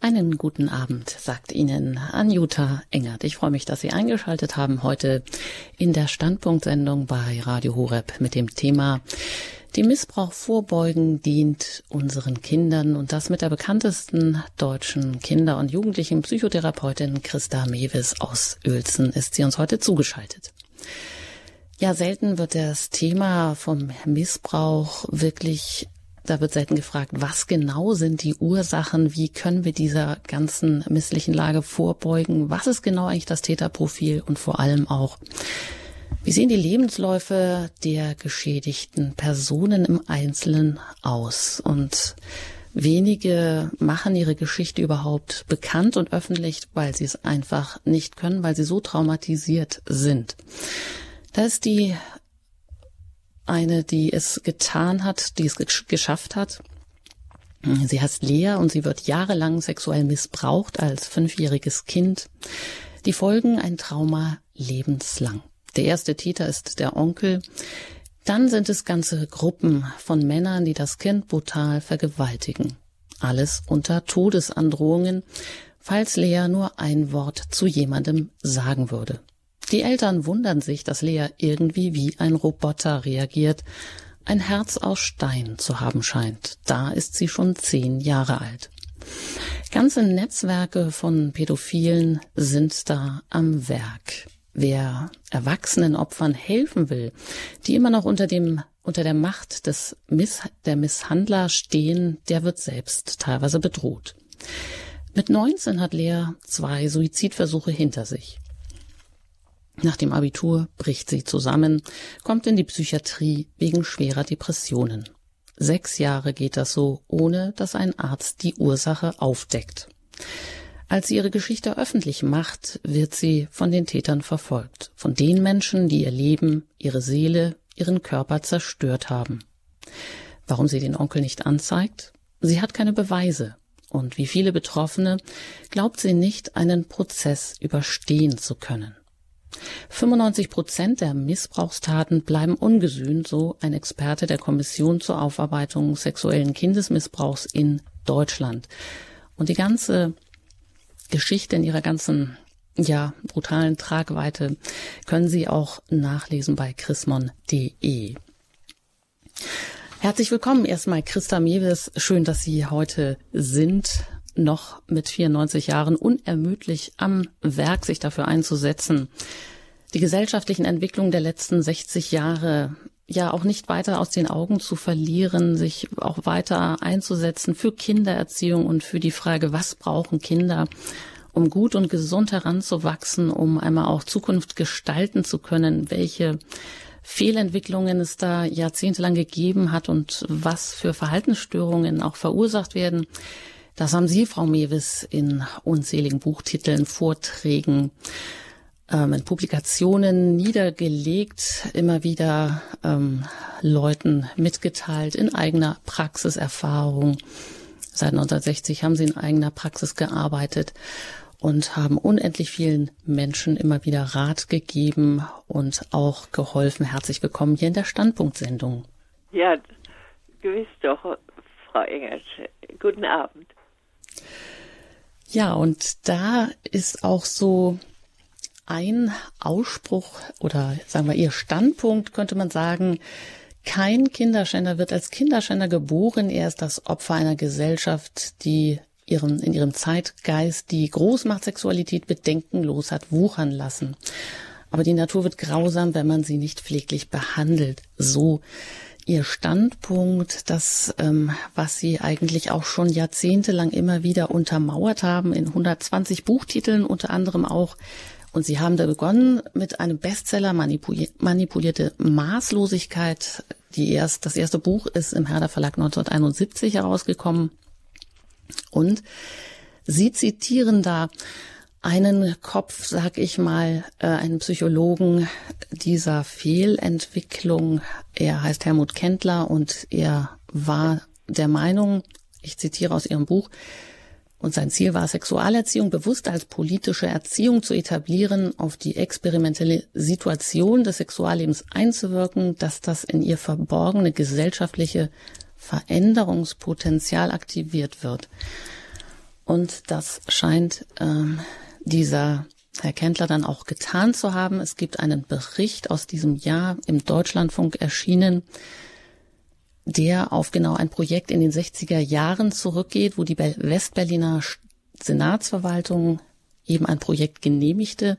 Einen guten Abend, sagt Ihnen Anjuta Engert. Ich freue mich, dass Sie eingeschaltet haben heute in der Standpunktsendung bei Radio Horeb mit dem Thema Dem Missbrauch vorbeugen dient unseren Kindern und das mit der bekanntesten deutschen Kinder- und Jugendlichen Psychotherapeutin Christa Mewes aus Uelzen ist sie uns heute zugeschaltet. Ja, selten wird das Thema vom Missbrauch wirklich da wird selten gefragt, was genau sind die Ursachen, wie können wir dieser ganzen misslichen Lage vorbeugen, was ist genau eigentlich das Täterprofil und vor allem auch, wie sehen die Lebensläufe der geschädigten Personen im Einzelnen aus? Und wenige machen ihre Geschichte überhaupt bekannt und öffentlich, weil sie es einfach nicht können, weil sie so traumatisiert sind. Da ist die eine, die es getan hat, die es geschafft hat. Sie heißt Lea und sie wird jahrelang sexuell missbraucht als fünfjähriges Kind. Die Folgen ein Trauma lebenslang. Der erste Täter ist der Onkel. Dann sind es ganze Gruppen von Männern, die das Kind brutal vergewaltigen. Alles unter Todesandrohungen, falls Lea nur ein Wort zu jemandem sagen würde. Die Eltern wundern sich, dass Lea irgendwie wie ein Roboter reagiert, ein Herz aus Stein zu haben scheint. Da ist sie schon zehn Jahre alt. Ganze Netzwerke von Pädophilen sind da am Werk. Wer erwachsenen Opfern helfen will, die immer noch unter dem unter der Macht des Miss, der Misshandler stehen, der wird selbst teilweise bedroht. Mit 19 hat Lea zwei Suizidversuche hinter sich. Nach dem Abitur bricht sie zusammen, kommt in die Psychiatrie wegen schwerer Depressionen. Sechs Jahre geht das so, ohne dass ein Arzt die Ursache aufdeckt. Als sie ihre Geschichte öffentlich macht, wird sie von den Tätern verfolgt, von den Menschen, die ihr Leben, ihre Seele, ihren Körper zerstört haben. Warum sie den Onkel nicht anzeigt? Sie hat keine Beweise. Und wie viele Betroffene glaubt sie nicht, einen Prozess überstehen zu können. 95 Prozent der Missbrauchstaten bleiben ungesühnt, so ein Experte der Kommission zur Aufarbeitung sexuellen Kindesmissbrauchs in Deutschland. Und die ganze Geschichte in ihrer ganzen ja, brutalen Tragweite können Sie auch nachlesen bei chrismon.de. Herzlich willkommen erstmal Christa Mewes. Schön, dass Sie heute sind noch mit 94 Jahren unermüdlich am Werk, sich dafür einzusetzen, die gesellschaftlichen Entwicklungen der letzten 60 Jahre ja auch nicht weiter aus den Augen zu verlieren, sich auch weiter einzusetzen für Kindererziehung und für die Frage, was brauchen Kinder, um gut und gesund heranzuwachsen, um einmal auch Zukunft gestalten zu können, welche Fehlentwicklungen es da jahrzehntelang gegeben hat und was für Verhaltensstörungen auch verursacht werden. Das haben Sie, Frau Mewis, in unzähligen Buchtiteln, Vorträgen, ähm, in Publikationen niedergelegt, immer wieder ähm, Leuten mitgeteilt in eigener Praxiserfahrung. Seit 1960 haben sie in eigener Praxis gearbeitet und haben unendlich vielen Menschen immer wieder Rat gegeben und auch geholfen. Herzlich willkommen hier in der Standpunktsendung. Ja, gewiss doch, Frau Engert. Guten Abend. Ja, und da ist auch so ein Ausspruch oder sagen wir ihr Standpunkt, könnte man sagen, kein Kinderschänder wird als Kinderschänder geboren. Er ist das Opfer einer Gesellschaft, die ihren, in ihrem Zeitgeist die Großmachtsexualität bedenkenlos hat wuchern lassen. Aber die Natur wird grausam, wenn man sie nicht pfleglich behandelt. So Ihr Standpunkt, das, ähm, was Sie eigentlich auch schon jahrzehntelang immer wieder untermauert haben, in 120 Buchtiteln unter anderem auch. Und Sie haben da begonnen mit einem Bestseller Manipulierte Maßlosigkeit. Die erst, das erste Buch ist im Herder Verlag 1971 herausgekommen. Und Sie zitieren da einen Kopf, sag ich mal, äh, einen Psychologen dieser Fehlentwicklung. Er heißt Helmut Kendler und er war der Meinung, ich zitiere aus Ihrem Buch, und sein Ziel war, Sexualerziehung bewusst als politische Erziehung zu etablieren, auf die experimentelle Situation des Sexuallebens einzuwirken, dass das in ihr verborgene gesellschaftliche Veränderungspotenzial aktiviert wird. Und das scheint ähm, dieser Herr Kendler dann auch getan zu haben. Es gibt einen Bericht aus diesem Jahr im Deutschlandfunk erschienen, der auf genau ein Projekt in den 60er Jahren zurückgeht, wo die Westberliner Senatsverwaltung eben ein Projekt genehmigte,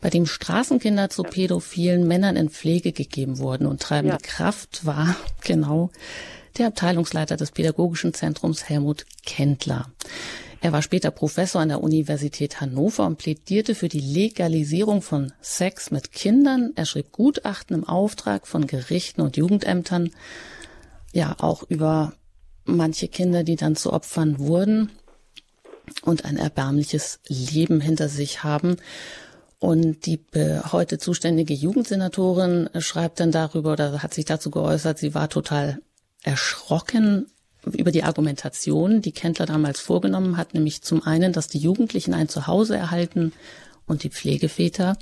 bei dem Straßenkinder zu pädophilen Männern in Pflege gegeben wurden. Und treibende ja. Kraft war genau der Abteilungsleiter des Pädagogischen Zentrums Helmut Kendler. Er war später Professor an der Universität Hannover und plädierte für die Legalisierung von Sex mit Kindern. Er schrieb Gutachten im Auftrag von Gerichten und Jugendämtern, ja auch über manche Kinder, die dann zu Opfern wurden und ein erbärmliches Leben hinter sich haben. Und die heute zuständige Jugendsenatorin schreibt dann darüber oder hat sich dazu geäußert, sie war total erschrocken über die Argumentation, die Kendler damals vorgenommen hat, nämlich zum einen, dass die Jugendlichen ein Zuhause erhalten und die Pflegeväter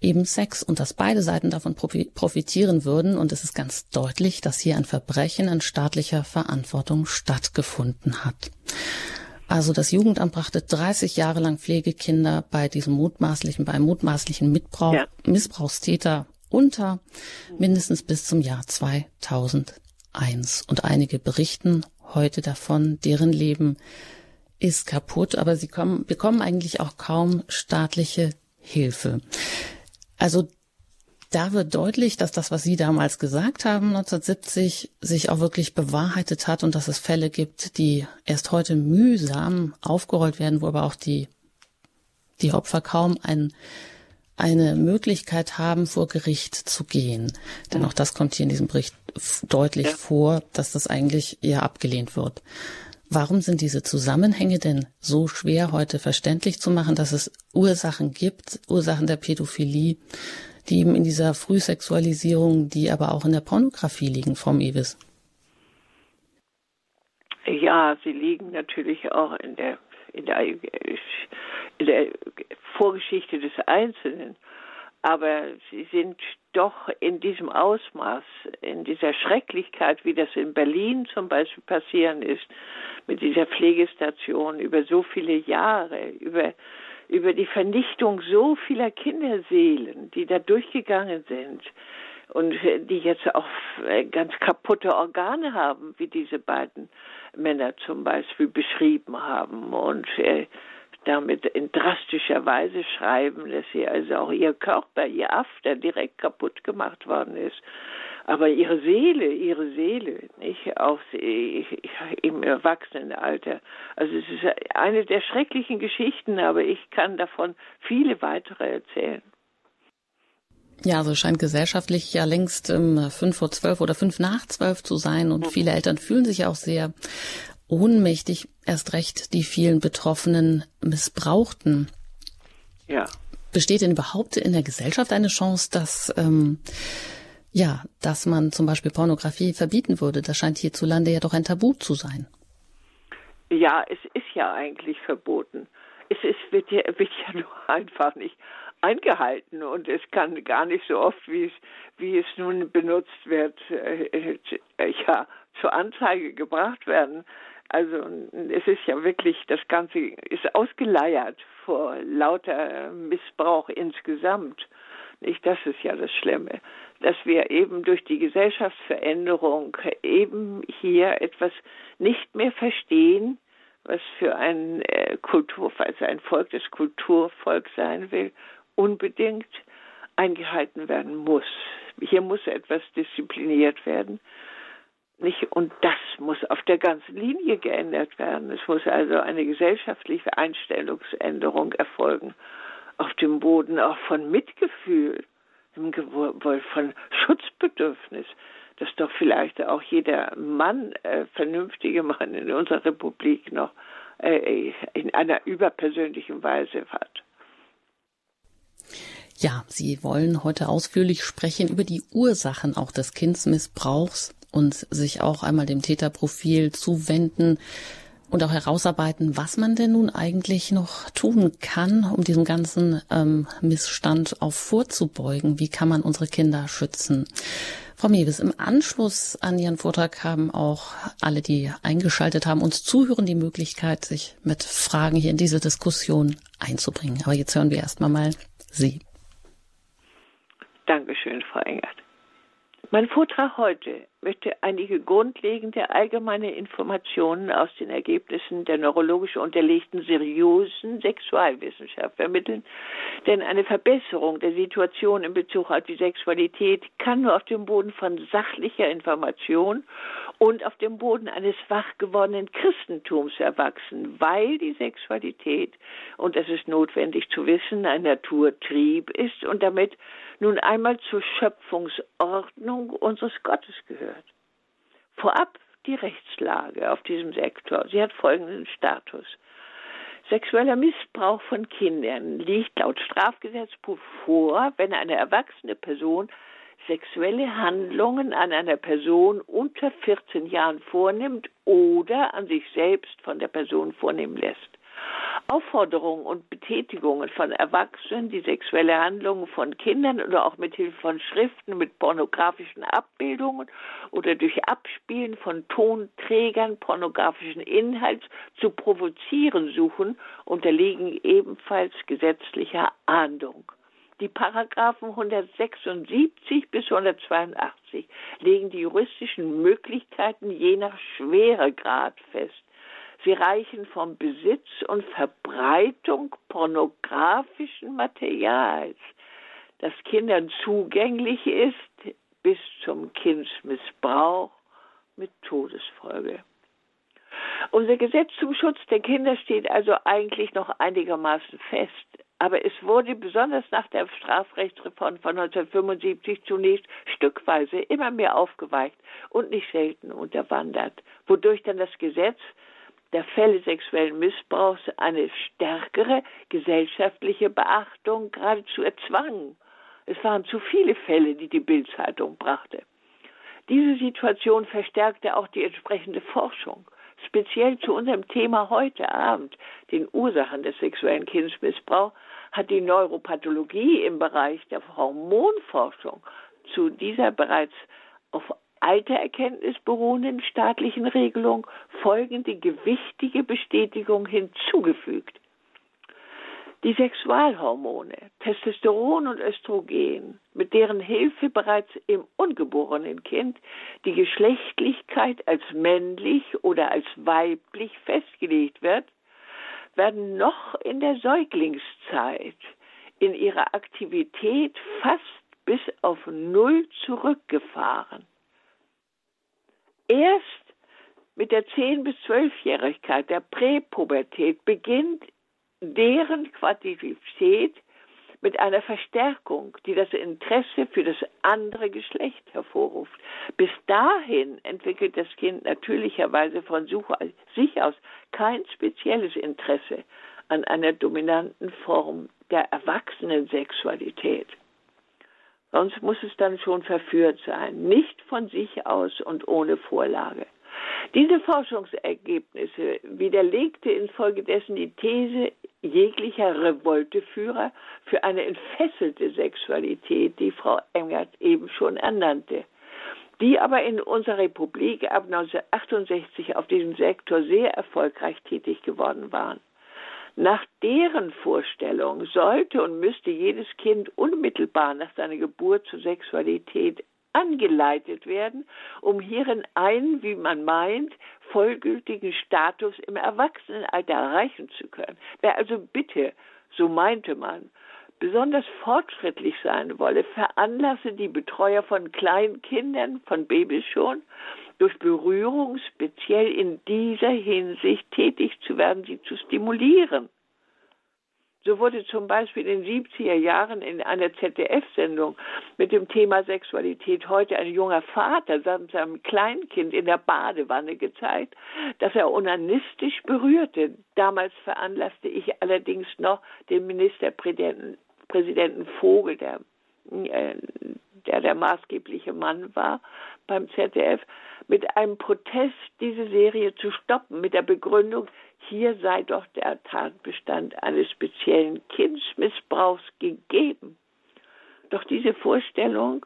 eben Sex und dass beide Seiten davon profitieren würden. Und es ist ganz deutlich, dass hier ein Verbrechen in staatlicher Verantwortung stattgefunden hat. Also das Jugendamt brachte 30 Jahre lang Pflegekinder bei diesem mutmaßlichen, bei mutmaßlichen Mitbrauch, ja. Missbrauchstäter unter, mindestens bis zum Jahr 2000 eins. Und einige berichten heute davon, deren Leben ist kaputt, aber sie kommen, bekommen eigentlich auch kaum staatliche Hilfe. Also da wird deutlich, dass das, was Sie damals gesagt haben, 1970, sich auch wirklich bewahrheitet hat und dass es Fälle gibt, die erst heute mühsam aufgerollt werden, wo aber auch die, die Opfer kaum ein eine Möglichkeit haben, vor Gericht zu gehen. Denn auch das kommt hier in diesem Bericht deutlich ja. vor, dass das eigentlich eher abgelehnt wird. Warum sind diese Zusammenhänge denn so schwer heute verständlich zu machen, dass es Ursachen gibt, Ursachen der Pädophilie, die eben in dieser Frühsexualisierung, die aber auch in der Pornografie liegen, Frau Mewis? Ja, sie liegen natürlich auch in der in der, in der Vorgeschichte des Einzelnen. Aber sie sind doch in diesem Ausmaß, in dieser Schrecklichkeit, wie das in Berlin zum Beispiel passieren ist, mit dieser Pflegestation über so viele Jahre, über, über die Vernichtung so vieler Kinderseelen, die da durchgegangen sind und die jetzt auch ganz kaputte Organe haben, wie diese beiden Männer zum Beispiel beschrieben haben und äh, damit in drastischer Weise schreiben, dass sie also auch ihr Körper, ihr After direkt kaputt gemacht worden ist. Aber ihre Seele, ihre Seele, nicht auch im Erwachsenenalter. Also es ist eine der schrecklichen Geschichten, aber ich kann davon viele weitere erzählen. Ja, also scheint gesellschaftlich ja längst ähm, fünf vor zwölf oder fünf nach zwölf zu sein und mhm. viele Eltern fühlen sich auch sehr ohnmächtig, erst recht die vielen betroffenen Missbrauchten. Ja. Besteht denn überhaupt in der Gesellschaft eine Chance, dass ähm, ja, dass man zum Beispiel Pornografie verbieten würde? Das scheint hierzulande ja doch ein Tabu zu sein. Ja, es ist ja eigentlich verboten. Es ist, wird, ja, wird ja nur einfach nicht eingehalten und es kann gar nicht so oft, wie es, wie es nun benutzt wird, äh, äh, ja, zur Anzeige gebracht werden. Also es ist ja wirklich, das Ganze ist ausgeleiert vor lauter Missbrauch insgesamt. Nicht, das ist ja das Schlimme, dass wir eben durch die Gesellschaftsveränderung eben hier etwas nicht mehr verstehen, was für ein äh, Kultur, also ein Volk des Kulturvolks sein will unbedingt eingehalten werden muss. Hier muss etwas diszipliniert werden. Nicht? Und das muss auf der ganzen Linie geändert werden. Es muss also eine gesellschaftliche Einstellungsänderung erfolgen. Auf dem Boden auch von Mitgefühl, von Schutzbedürfnis, dass doch vielleicht auch jeder Mann, äh, vernünftige Mann in unserer Republik noch äh, in einer überpersönlichen Weise hat. Ja, Sie wollen heute ausführlich sprechen über die Ursachen auch des Kindsmissbrauchs und sich auch einmal dem Täterprofil zuwenden und auch herausarbeiten, was man denn nun eigentlich noch tun kann, um diesem ganzen ähm, Missstand auch vorzubeugen. Wie kann man unsere Kinder schützen? Frau Mewes, im Anschluss an Ihren Vortrag haben auch alle, die eingeschaltet haben, uns zuhören, die Möglichkeit, sich mit Fragen hier in diese Diskussion einzubringen. Aber jetzt hören wir erstmal mal Sie. Dankeschön, Frau Engert. Mein Vortrag heute möchte einige grundlegende allgemeine Informationen aus den Ergebnissen der neurologisch unterlegten seriösen Sexualwissenschaft vermitteln, denn eine Verbesserung der Situation in Bezug auf die Sexualität kann nur auf dem Boden von sachlicher Information und auf dem Boden eines wach gewordenen Christentums erwachsen, weil die Sexualität, und das ist notwendig zu wissen, ein Naturtrieb ist und damit nun einmal zur Schöpfungsordnung unseres Gottes gehört. Vorab die Rechtslage auf diesem Sektor. Sie hat folgenden Status. Sexueller Missbrauch von Kindern liegt laut Strafgesetzbuch vor, wenn eine erwachsene Person sexuelle Handlungen an einer Person unter 14 Jahren vornimmt oder an sich selbst von der Person vornehmen lässt. Aufforderungen und Betätigungen von Erwachsenen, die sexuelle Handlungen von Kindern oder auch mit Hilfe von Schriften mit pornografischen Abbildungen oder durch Abspielen von Tonträgern pornografischen Inhalts zu provozieren suchen, unterliegen ebenfalls gesetzlicher Ahndung. Die Paragraphen 176 bis 182 legen die juristischen Möglichkeiten je nach Schweregrad fest. Sie reichen vom Besitz und Verbreitung pornografischen Materials, das Kindern zugänglich ist, bis zum Kindsmissbrauch mit Todesfolge. Unser Gesetz zum Schutz der Kinder steht also eigentlich noch einigermaßen fest. Aber es wurde besonders nach der Strafrechtsreform von 1975 zunächst stückweise immer mehr aufgeweicht und nicht selten unterwandert, wodurch dann das Gesetz der Fälle sexuellen Missbrauchs eine stärkere gesellschaftliche Beachtung geradezu erzwang. Es waren zu viele Fälle, die die Bildzeitung brachte. Diese Situation verstärkte auch die entsprechende Forschung. Speziell zu unserem Thema heute Abend, den Ursachen des sexuellen Kindsmissbrauchs, hat die Neuropathologie im Bereich der Hormonforschung zu dieser bereits auf alter Erkenntnis beruhenden staatlichen Regelung folgende gewichtige Bestätigung hinzugefügt. Die Sexualhormone, Testosteron und Östrogen, mit deren Hilfe bereits im ungeborenen Kind die Geschlechtlichkeit als männlich oder als weiblich festgelegt wird, werden noch in der Säuglingszeit in ihrer Aktivität fast bis auf Null zurückgefahren. Erst mit der 10- bis 12-Jährigkeit, der Präpubertät, beginnt deren Quantität mit einer Verstärkung, die das Interesse für das andere Geschlecht hervorruft. Bis dahin entwickelt das Kind natürlicherweise von sich aus kein spezielles Interesse an einer dominanten Form der Erwachsenensexualität. Sonst muss es dann schon verführt sein, nicht von sich aus und ohne Vorlage. Diese Forschungsergebnisse widerlegte infolgedessen die These jeglicher Revolteführer für eine entfesselte Sexualität, die Frau Engert eben schon ernannte, die aber in unserer Republik ab 1968 auf diesem Sektor sehr erfolgreich tätig geworden waren. Nach deren Vorstellung sollte und müsste jedes Kind unmittelbar nach seiner Geburt zur Sexualität angeleitet werden, um hierin einen, wie man meint, vollgültigen Status im Erwachsenenalter erreichen zu können. Wer also bitte, so meinte man, besonders fortschrittlich sein wolle, veranlasse die Betreuer von Kleinkindern, von Babys schon, durch Berührung speziell in dieser Hinsicht tätig zu werden, sie zu stimulieren. So wurde zum Beispiel in den 70er Jahren in einer ZDF-Sendung mit dem Thema Sexualität heute ein junger Vater samt seinem Kleinkind in der Badewanne gezeigt, dass er onanistisch berührte. Damals veranlasste ich allerdings noch den Ministerpräsidenten Präsidenten Vogel, der, äh, der der maßgebliche Mann war beim ZDF, mit einem Protest diese Serie zu stoppen, mit der Begründung, hier sei doch der Tatbestand eines speziellen Kindsmissbrauchs gegeben. Doch diese Vorstellung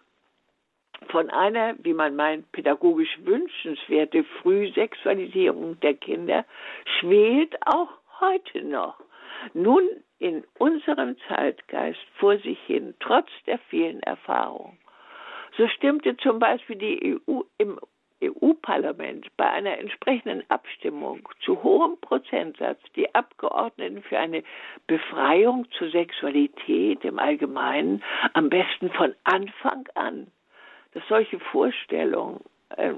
von einer, wie man meint, pädagogisch wünschenswerte Frühsexualisierung der Kinder schwelt auch heute noch. Nun in unserem Zeitgeist vor sich hin, trotz der vielen Erfahrungen. So stimmte zum Beispiel die EU im EU-Parlament bei einer entsprechenden Abstimmung zu hohem Prozentsatz die Abgeordneten für eine Befreiung zur Sexualität im Allgemeinen am besten von Anfang an, dass solche Vorstellungen äh,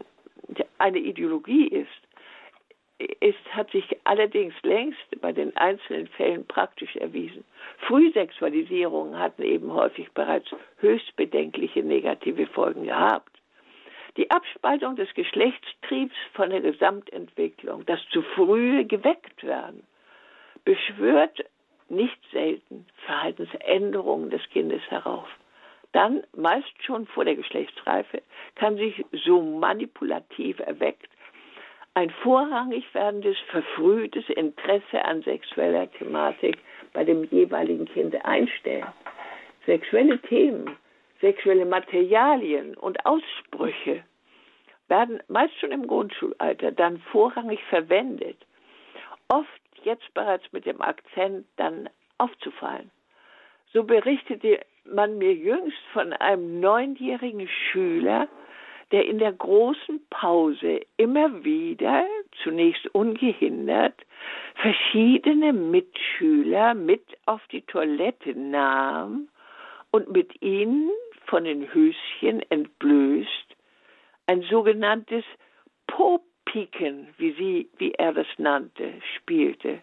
eine Ideologie ist, ist, hat sich allerdings längst bei den einzelnen Fällen praktisch erwiesen. Frühsexualisierungen hatten eben häufig bereits höchst bedenkliche negative Folgen gehabt. Die Abspaltung des Geschlechtstriebs von der Gesamtentwicklung, das zu frühe geweckt werden, beschwört nicht selten Verhaltensänderungen des Kindes herauf. Dann, meist schon vor der Geschlechtsreife, kann sich so manipulativ erweckt ein vorrangig werdendes, verfrühtes Interesse an sexueller Thematik bei dem jeweiligen Kind einstellen. Sexuelle Themen, sexuelle Materialien und Aussprüche werden meist schon im Grundschulalter dann vorrangig verwendet, oft jetzt bereits mit dem Akzent dann aufzufallen. So berichtete man mir jüngst von einem neunjährigen Schüler, der in der großen Pause immer wieder, zunächst ungehindert, verschiedene Mitschüler mit auf die Toilette nahm und mit ihnen von den Höschen entblößt ein sogenanntes Popiken, wie sie, wie er das nannte, spielte.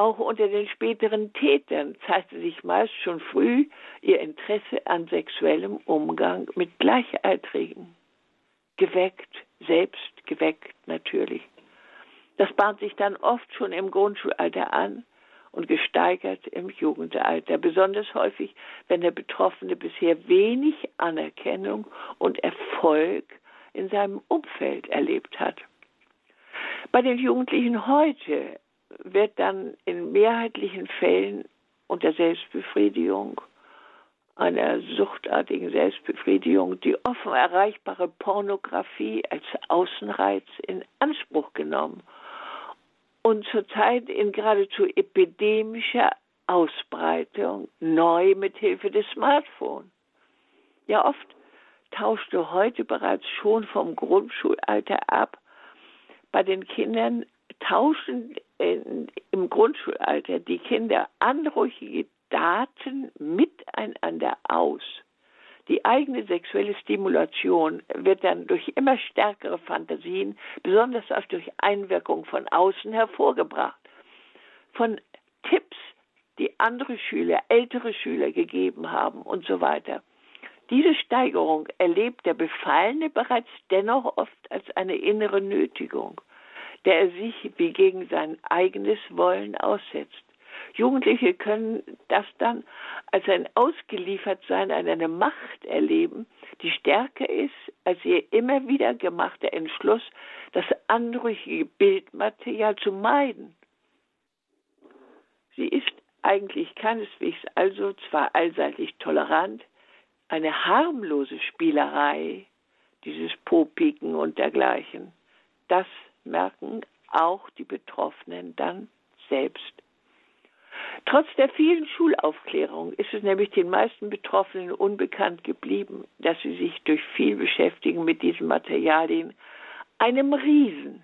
Auch unter den späteren Tätern zeigte sich meist schon früh ihr Interesse an sexuellem Umgang mit Gleichaltrigen. Geweckt, selbst geweckt natürlich. Das bahnt sich dann oft schon im Grundschulalter an und gesteigert im Jugendalter, besonders häufig, wenn der Betroffene bisher wenig Anerkennung und Erfolg in seinem Umfeld erlebt hat. Bei den Jugendlichen heute wird dann in mehrheitlichen Fällen unter Selbstbefriedigung, einer suchtartigen Selbstbefriedigung, die offen erreichbare Pornografie als Außenreiz in Anspruch genommen und zurzeit in geradezu epidemischer Ausbreitung neu mit Hilfe des Smartphones. Ja, oft tauschte heute bereits schon vom Grundschulalter ab bei den Kindern tauschen im Grundschulalter die Kinder anrüchige Daten miteinander aus. Die eigene sexuelle Stimulation wird dann durch immer stärkere Fantasien, besonders auch durch Einwirkung von außen hervorgebracht. Von Tipps, die andere Schüler, ältere Schüler gegeben haben und so weiter. Diese Steigerung erlebt der Befallene bereits dennoch oft als eine innere Nötigung der er sich wie gegen sein eigenes Wollen aussetzt. Jugendliche können das dann als ein Ausgeliefertsein an eine Macht erleben, die stärker ist als ihr immer wieder gemachter Entschluss, das anrüchige Bildmaterial zu meiden. Sie ist eigentlich keineswegs also zwar allseitig tolerant, eine harmlose Spielerei, dieses Popiken und dergleichen. Das merken auch die Betroffenen dann selbst. Trotz der vielen Schulaufklärung ist es nämlich den meisten Betroffenen unbekannt geblieben, dass sie sich durch viel Beschäftigen mit diesen Materialien einem Riesen,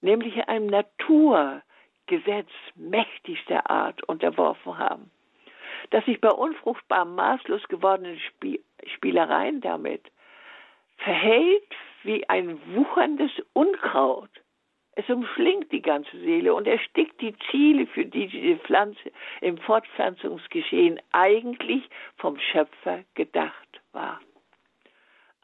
nämlich einem Naturgesetz mächtigster Art unterworfen haben. Dass sich bei unfruchtbar maßlos gewordenen Spielereien damit verhält wie ein wucherndes Unkraut. Es umschlingt die ganze Seele und erstickt die Ziele, für die diese Pflanze im Fortpflanzungsgeschehen eigentlich vom Schöpfer gedacht war.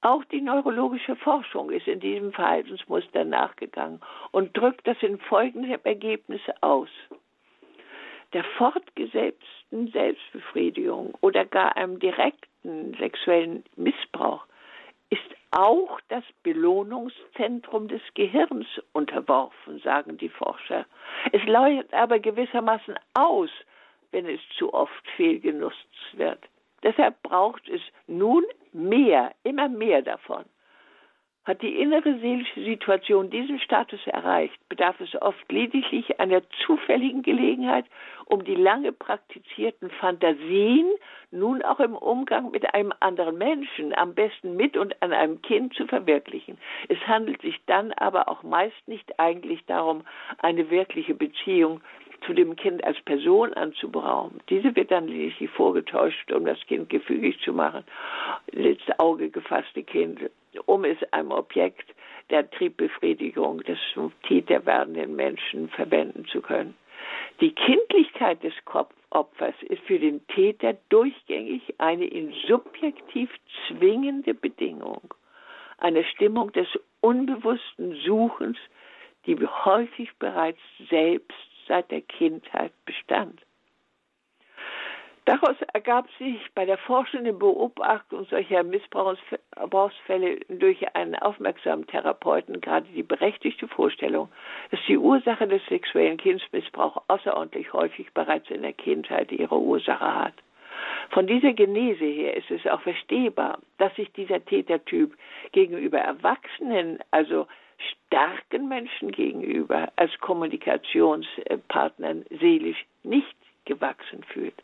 Auch die neurologische Forschung ist in diesem Verhaltensmuster nachgegangen und drückt das in folgendem Ergebnis aus. Der fortgesetzten Selbstbefriedigung oder gar einem direkten sexuellen Missbrauch auch das Belohnungszentrum des Gehirns unterworfen, sagen die Forscher. Es läuft aber gewissermaßen aus, wenn es zu oft fehlgenutzt wird. Deshalb braucht es nun mehr, immer mehr davon. Hat die innere seelische Situation diesen Status erreicht, bedarf es oft lediglich einer zufälligen Gelegenheit, um die lange praktizierten Fantasien nun auch im Umgang mit einem anderen Menschen, am besten mit und an einem Kind zu verwirklichen. Es handelt sich dann aber auch meist nicht eigentlich darum, eine wirkliche Beziehung zu dem Kind als Person anzuberaumen. Diese wird dann lediglich vorgetäuscht, um das Kind gefügig zu machen. Ins Auge gefasste Kind, um es einem Objekt der Triebbefriedigung des Täter werdenden Menschen verwenden zu können. Die Kindlichkeit des Kopfopfers ist für den Täter durchgängig eine ihn subjektiv zwingende Bedingung, eine Stimmung des unbewussten Suchens, die häufig bereits selbst seit der Kindheit bestand. Daraus ergab sich bei der forschenden Beobachtung solcher Missbrauchsfälle durch einen aufmerksamen Therapeuten gerade die berechtigte Vorstellung, dass die Ursache des sexuellen Kindsmissbrauchs außerordentlich häufig bereits in der Kindheit ihre Ursache hat. Von dieser Genese her ist es auch verstehbar, dass sich dieser Tätertyp gegenüber Erwachsenen, also starken Menschen gegenüber als Kommunikationspartnern seelisch nicht gewachsen fühlt.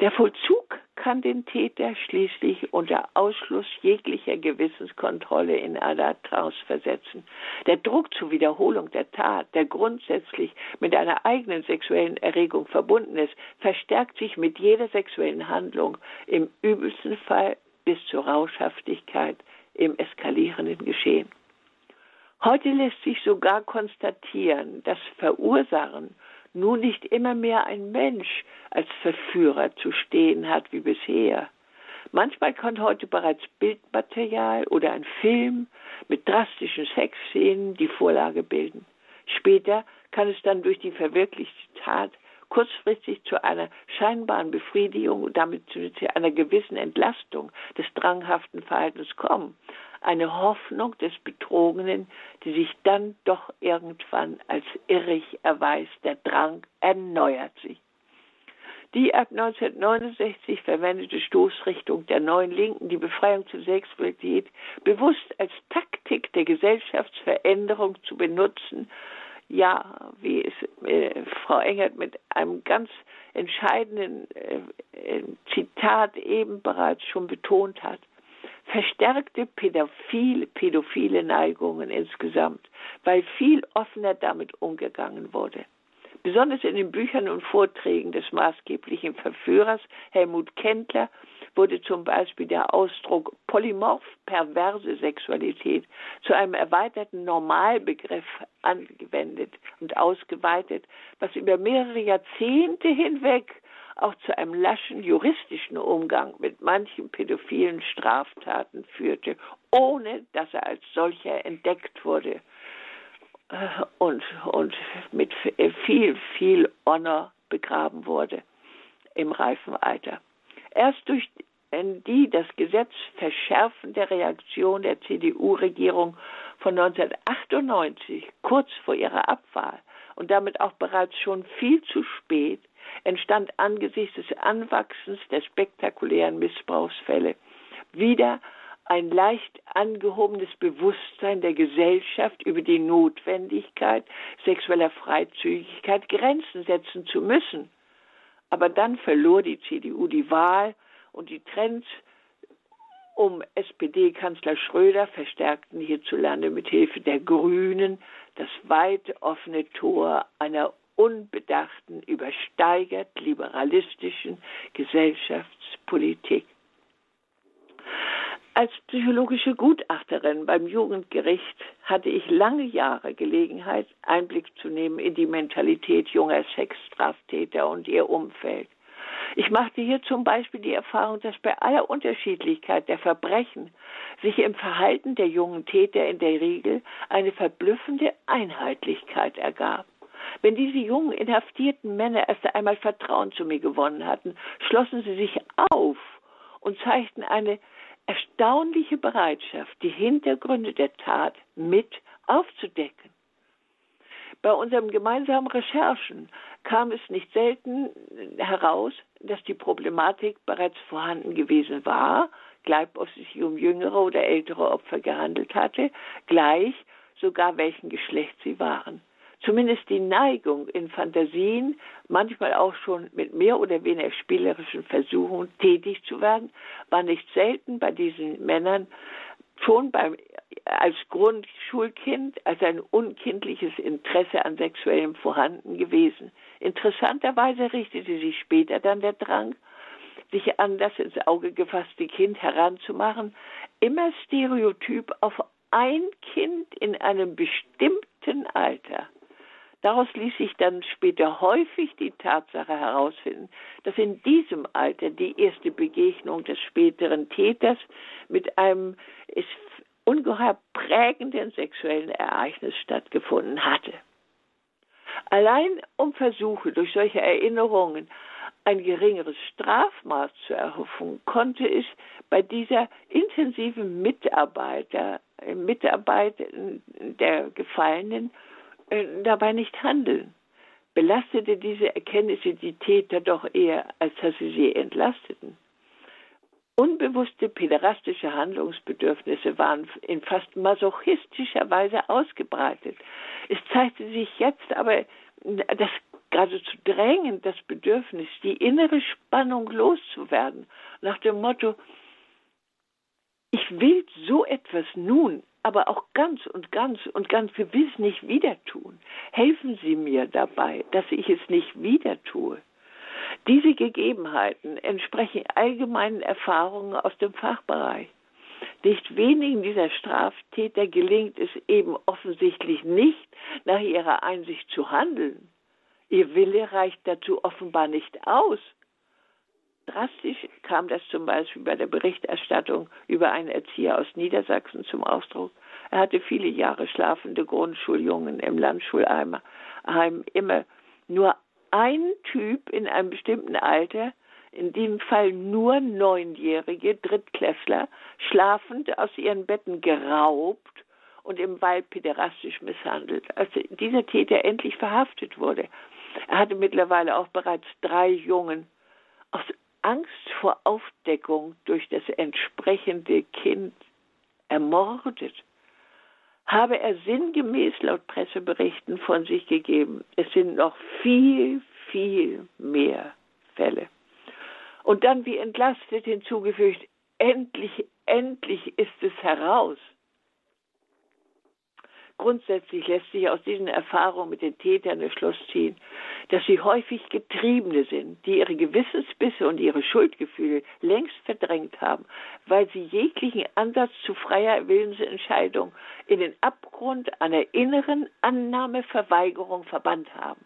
Der Vollzug kann den Täter schließlich unter Ausschluss jeglicher Gewissenskontrolle in einer Trance versetzen. Der Druck zur Wiederholung der Tat, der grundsätzlich mit einer eigenen sexuellen Erregung verbunden ist, verstärkt sich mit jeder sexuellen Handlung, im übelsten Fall bis zur Rauschhaftigkeit im eskalierenden Geschehen. Heute lässt sich sogar konstatieren, dass Verursachen nun nicht immer mehr ein Mensch als Verführer zu stehen hat wie bisher. Manchmal kann heute bereits Bildmaterial oder ein Film mit drastischen Sexszenen die Vorlage bilden. Später kann es dann durch die verwirklichte Tat kurzfristig zu einer scheinbaren Befriedigung und damit zu einer gewissen Entlastung des dranghaften Verhaltens kommen eine Hoffnung des Betrogenen, die sich dann doch irgendwann als irrig erweist. Der Drang erneuert sich. Die ab 1969 verwendete Stoßrichtung der neuen Linken, die Befreiung zur Sexualität, bewusst als Taktik der Gesellschaftsveränderung zu benutzen, ja, wie es äh, Frau Engert mit einem ganz entscheidenden äh, äh Zitat eben bereits schon betont hat, verstärkte pädophile, pädophile Neigungen insgesamt, weil viel offener damit umgegangen wurde. Besonders in den Büchern und Vorträgen des maßgeblichen Verführers Helmut Kendler wurde zum Beispiel der Ausdruck polymorph perverse Sexualität zu einem erweiterten Normalbegriff angewendet und ausgeweitet, was über mehrere Jahrzehnte hinweg auch zu einem laschen juristischen Umgang mit manchen pädophilen Straftaten führte, ohne dass er als solcher entdeckt wurde äh, und, und mit viel, viel Honor begraben wurde im reifen Alter. Erst durch die das Gesetz verschärfende Reaktion der CDU-Regierung von 1998, kurz vor ihrer Abwahl und damit auch bereits schon viel zu spät, entstand angesichts des Anwachsens der spektakulären Missbrauchsfälle wieder ein leicht angehobenes Bewusstsein der Gesellschaft über die Notwendigkeit sexueller Freizügigkeit Grenzen setzen zu müssen. Aber dann verlor die CDU die Wahl und die Trends um SPD-Kanzler Schröder verstärkten hierzulande mit Hilfe der Grünen das weit offene Tor einer unbedachten, übersteigert liberalistischen Gesellschaftspolitik. Als psychologische Gutachterin beim Jugendgericht hatte ich lange Jahre Gelegenheit, Einblick zu nehmen in die Mentalität junger Sexstraftäter und ihr Umfeld. Ich machte hier zum Beispiel die Erfahrung, dass bei aller Unterschiedlichkeit der Verbrechen sich im Verhalten der jungen Täter in der Regel eine verblüffende Einheitlichkeit ergab. Wenn diese jungen inhaftierten Männer erst einmal Vertrauen zu mir gewonnen hatten, schlossen sie sich auf und zeigten eine erstaunliche Bereitschaft, die Hintergründe der Tat mit aufzudecken. Bei unseren gemeinsamen Recherchen kam es nicht selten heraus, dass die Problematik bereits vorhanden gewesen war, gleich ob es sich um jüngere oder ältere Opfer gehandelt hatte, gleich sogar welchen Geschlecht sie waren. Zumindest die Neigung in Fantasien, manchmal auch schon mit mehr oder weniger spielerischen Versuchen tätig zu werden, war nicht selten bei diesen Männern schon beim, als Grundschulkind als ein unkindliches Interesse an Sexuellem vorhanden gewesen. Interessanterweise richtete sich später dann der Drang, sich an das ins Auge gefasste Kind heranzumachen, immer stereotyp auf ein Kind in einem bestimmten Alter. Daraus ließ sich dann später häufig die Tatsache herausfinden, dass in diesem Alter die erste Begegnung des späteren Täters mit einem ungeheuer prägenden sexuellen Ereignis stattgefunden hatte. Allein um Versuche durch solche Erinnerungen ein geringeres Strafmaß zu erhoffen, konnte es bei dieser intensiven Mitarbeiter, Mitarbeit der Gefallenen äh, dabei nicht handeln. Belastete diese Erkenntnisse die Täter doch eher, als dass sie sie entlasteten. Unbewusste päderastische Handlungsbedürfnisse waren in fast masochistischer Weise ausgebreitet. Es zeigte sich jetzt aber das geradezu drängend das Bedürfnis, die innere Spannung loszuwerden, nach dem Motto, ich will so etwas nun, aber auch ganz und ganz und ganz gewiss nicht wieder tun. Helfen Sie mir dabei, dass ich es nicht wieder tue. Diese Gegebenheiten entsprechen allgemeinen Erfahrungen aus dem Fachbereich. Nicht wenigen dieser Straftäter gelingt es eben offensichtlich nicht, nach ihrer Einsicht zu handeln. Ihr Wille reicht dazu offenbar nicht aus. Drastisch kam das zum Beispiel bei der Berichterstattung über einen Erzieher aus Niedersachsen zum Ausdruck. Er hatte viele Jahre schlafende Grundschuljungen im Landschulheim, immer nur ein Typ in einem bestimmten Alter, in dem Fall nur Neunjährige, Drittklässler, schlafend aus ihren Betten geraubt und im Wald päderastisch misshandelt. Als dieser Täter endlich verhaftet wurde, er hatte mittlerweile auch bereits drei Jungen aus Angst vor Aufdeckung durch das entsprechende Kind ermordet, habe er sinngemäß laut Presseberichten von sich gegeben. Es sind noch viel, viel mehr Fälle. Und dann wie entlastet hinzugefügt, endlich, endlich ist es heraus. Grundsätzlich lässt sich aus diesen Erfahrungen mit den Tätern der Schluss ziehen, dass sie häufig Getriebene sind, die ihre Gewissensbisse und ihre Schuldgefühle längst verdrängt haben, weil sie jeglichen Ansatz zu freier Willensentscheidung in den Abgrund einer inneren Annahmeverweigerung verbannt haben.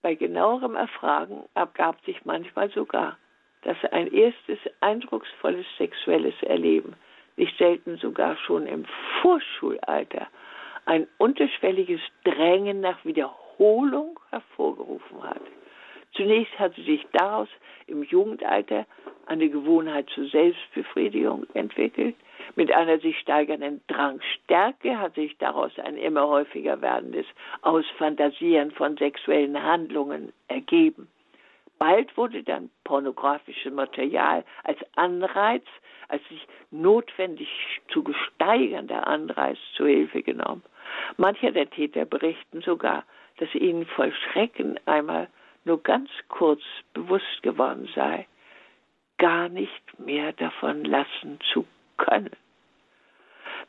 Bei genauerem Erfragen abgab sich manchmal sogar, dass ein erstes eindrucksvolles sexuelles Erleben nicht selten sogar schon im Vorschulalter, ein unterschwelliges Drängen nach Wiederholung hervorgerufen hat. Zunächst hatte sich daraus im Jugendalter eine Gewohnheit zur Selbstbefriedigung entwickelt. Mit einer sich steigernden Drangstärke hat sich daraus ein immer häufiger werdendes Ausfantasieren von sexuellen Handlungen ergeben. Bald wurde dann pornografisches Material als Anreiz als sich notwendig zu gesteigernder Anreiz zu Hilfe genommen. Manche der Täter berichten sogar, dass ihnen voll Schrecken einmal nur ganz kurz bewusst geworden sei, gar nicht mehr davon lassen zu können.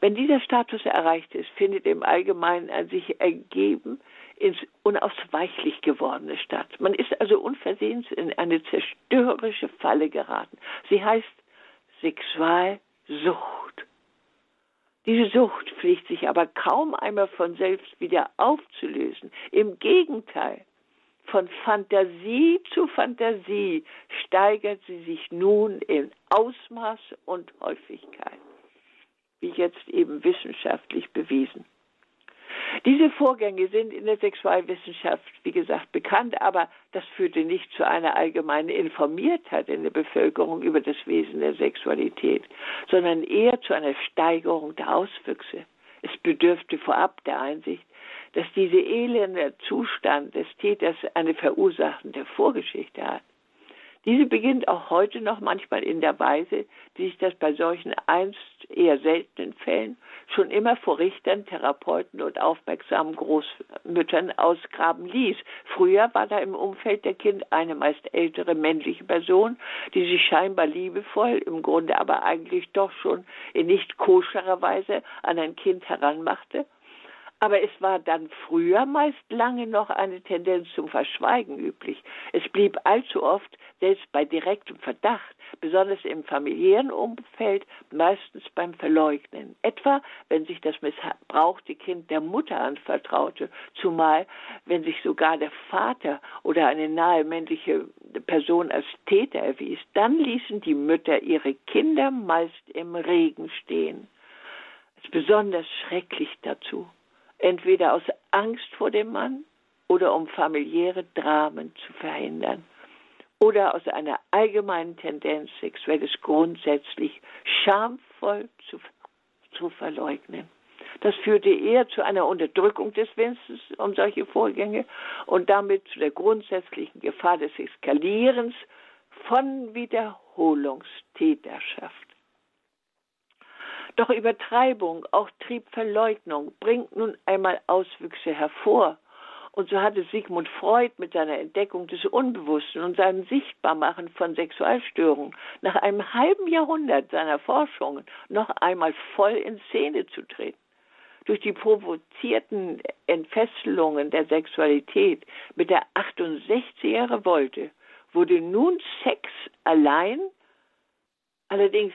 Wenn dieser Status erreicht ist, findet im Allgemeinen ein sich ergeben ins unausweichlich gewordene statt. Man ist also unversehens in eine zerstörerische Falle geraten. Sie heißt Sexualsucht. Diese Sucht pflegt sich aber kaum einmal von selbst wieder aufzulösen. Im Gegenteil, von Fantasie zu Fantasie steigert sie sich nun in Ausmaß und Häufigkeit, wie jetzt eben wissenschaftlich bewiesen. Diese Vorgänge sind in der Sexualwissenschaft, wie gesagt, bekannt, aber das führte nicht zu einer allgemeinen Informiertheit in der Bevölkerung über das Wesen der Sexualität, sondern eher zu einer Steigerung der Auswüchse. Es bedürfte vorab der Einsicht, dass dieser elende Zustand des Täters eine verursachende Vorgeschichte hat. Diese beginnt auch heute noch manchmal in der Weise, wie sich das bei solchen einst eher seltenen Fällen schon immer vor Richtern, Therapeuten und aufmerksamen Großmüttern ausgraben ließ. Früher war da im Umfeld der Kind eine meist ältere männliche Person, die sich scheinbar liebevoll, im Grunde aber eigentlich doch schon in nicht koscherer Weise an ein Kind heranmachte aber es war dann früher meist lange noch eine Tendenz zum Verschweigen üblich. Es blieb allzu oft, selbst bei direktem Verdacht, besonders im familiären Umfeld, meistens beim Verleugnen. Etwa, wenn sich das missbrauchte Kind der Mutter anvertraute, zumal wenn sich sogar der Vater oder eine nahe männliche Person als Täter erwies, dann ließen die Mütter ihre Kinder meist im Regen stehen. Es ist besonders schrecklich dazu entweder aus Angst vor dem Mann oder um familiäre Dramen zu verhindern oder aus einer allgemeinen Tendenz, Sexuelles grundsätzlich schamvoll zu, zu verleugnen. Das führte eher zu einer Unterdrückung des Wissens um solche Vorgänge und damit zu der grundsätzlichen Gefahr des Eskalierens von Wiederholungstäterschaft. Doch Übertreibung, auch Triebverleugnung, bringt nun einmal Auswüchse hervor. Und so hatte Sigmund Freud mit seiner Entdeckung des Unbewussten und seinem Sichtbarmachen von Sexualstörungen nach einem halben Jahrhundert seiner Forschungen noch einmal voll in Szene zu treten. Durch die provozierten Entfesselungen der Sexualität mit der 68er Revolte wurde nun Sex allein, allerdings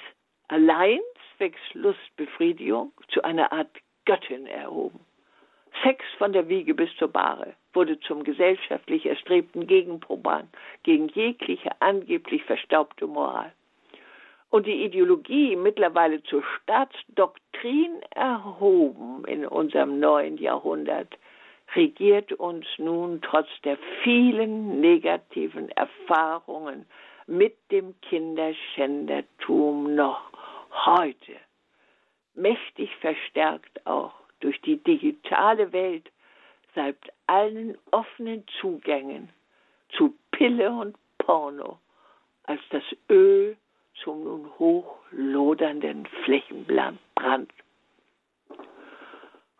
allein zwecks Lustbefriedigung zu einer Art Göttin erhoben. Sex von der Wiege bis zur Bahre wurde zum gesellschaftlich erstrebten Gegenproban gegen jegliche angeblich verstaubte Moral. Und die Ideologie mittlerweile zur Staatsdoktrin erhoben in unserem neuen Jahrhundert, regiert uns nun trotz der vielen negativen Erfahrungen mit dem Kinderschändertum noch heute, mächtig verstärkt auch durch die digitale Welt, seit allen offenen Zugängen zu Pille und Porno als das Öl zum nun hochlodernden Flächenbrand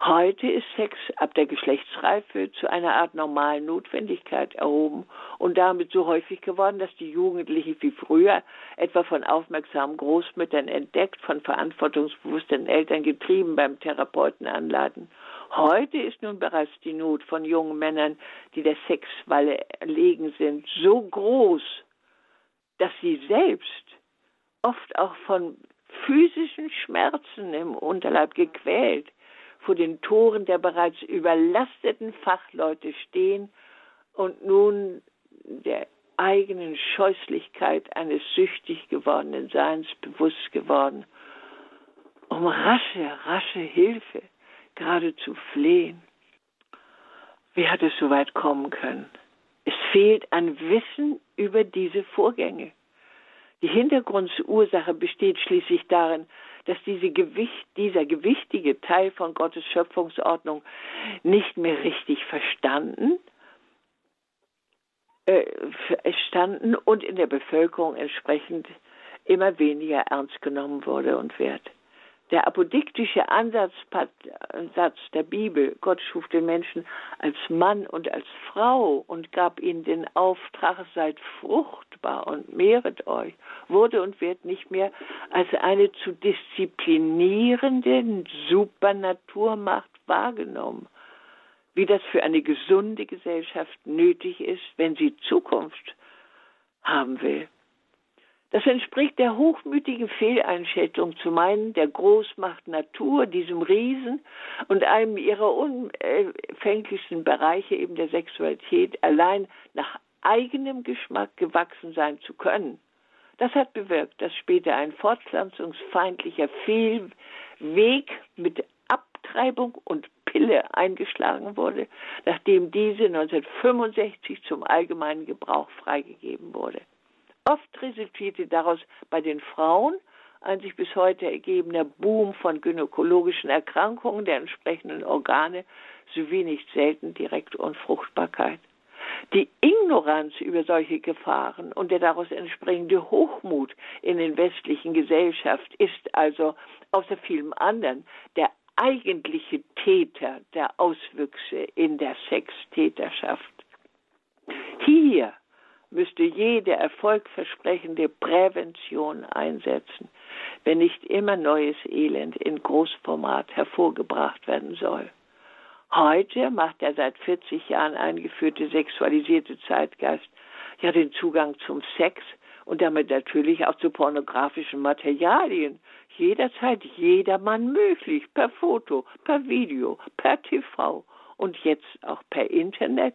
Heute ist Sex ab der Geschlechtsreife zu einer Art normalen Notwendigkeit erhoben und damit so häufig geworden, dass die Jugendlichen wie früher etwa von aufmerksamen Großmüttern entdeckt, von verantwortungsbewussten Eltern getrieben beim Therapeuten anladen. Heute ist nun bereits die Not von jungen Männern, die der Sexwalle erlegen sind, so groß, dass sie selbst oft auch von physischen Schmerzen im Unterleib gequält vor den Toren der bereits überlasteten Fachleute stehen und nun der eigenen Scheußlichkeit eines süchtig gewordenen Seins bewusst geworden, um rasche, rasche Hilfe geradezu flehen. Wie hat es so weit kommen können? Es fehlt an Wissen über diese Vorgänge. Die Hintergrundursache besteht schließlich darin, dass diese Gewicht, dieser gewichtige Teil von Gottes Schöpfungsordnung nicht mehr richtig verstanden, äh, standen und in der Bevölkerung entsprechend immer weniger ernst genommen wurde und wird. Der apodiktische Ansatz der Bibel, Gott schuf den Menschen als Mann und als Frau und gab ihnen den Auftrag, seid fruchtbar und mehret euch, wurde und wird nicht mehr als eine zu disziplinierende Supernaturmacht wahrgenommen, wie das für eine gesunde Gesellschaft nötig ist, wenn sie Zukunft haben will. Das entspricht der hochmütigen Fehleinschätzung zu meinen, der Großmacht Natur, diesem Riesen und einem ihrer unfänglichsten Bereiche eben der Sexualität allein nach eigenem Geschmack gewachsen sein zu können. Das hat bewirkt, dass später ein fortpflanzungsfeindlicher Fehlweg mit Abtreibung und Pille eingeschlagen wurde, nachdem diese 1965 zum allgemeinen Gebrauch freigegeben wurde. Oft resultierte daraus bei den Frauen ein sich bis heute ergebener Boom von gynäkologischen Erkrankungen der entsprechenden Organe sowie nicht selten direkt Unfruchtbarkeit. Die Ignoranz über solche Gefahren und der daraus entspringende Hochmut in den westlichen Gesellschaft ist also außer vielem anderen der eigentliche Täter der Auswüchse in der Sextäterschaft. Hier müsste jede erfolgversprechende Prävention einsetzen, wenn nicht immer neues Elend in Großformat hervorgebracht werden soll. Heute macht der seit 40 Jahren eingeführte sexualisierte Zeitgeist ja den Zugang zum Sex und damit natürlich auch zu pornografischen Materialien jederzeit jedermann möglich, per Foto, per Video, per TV und jetzt auch per Internet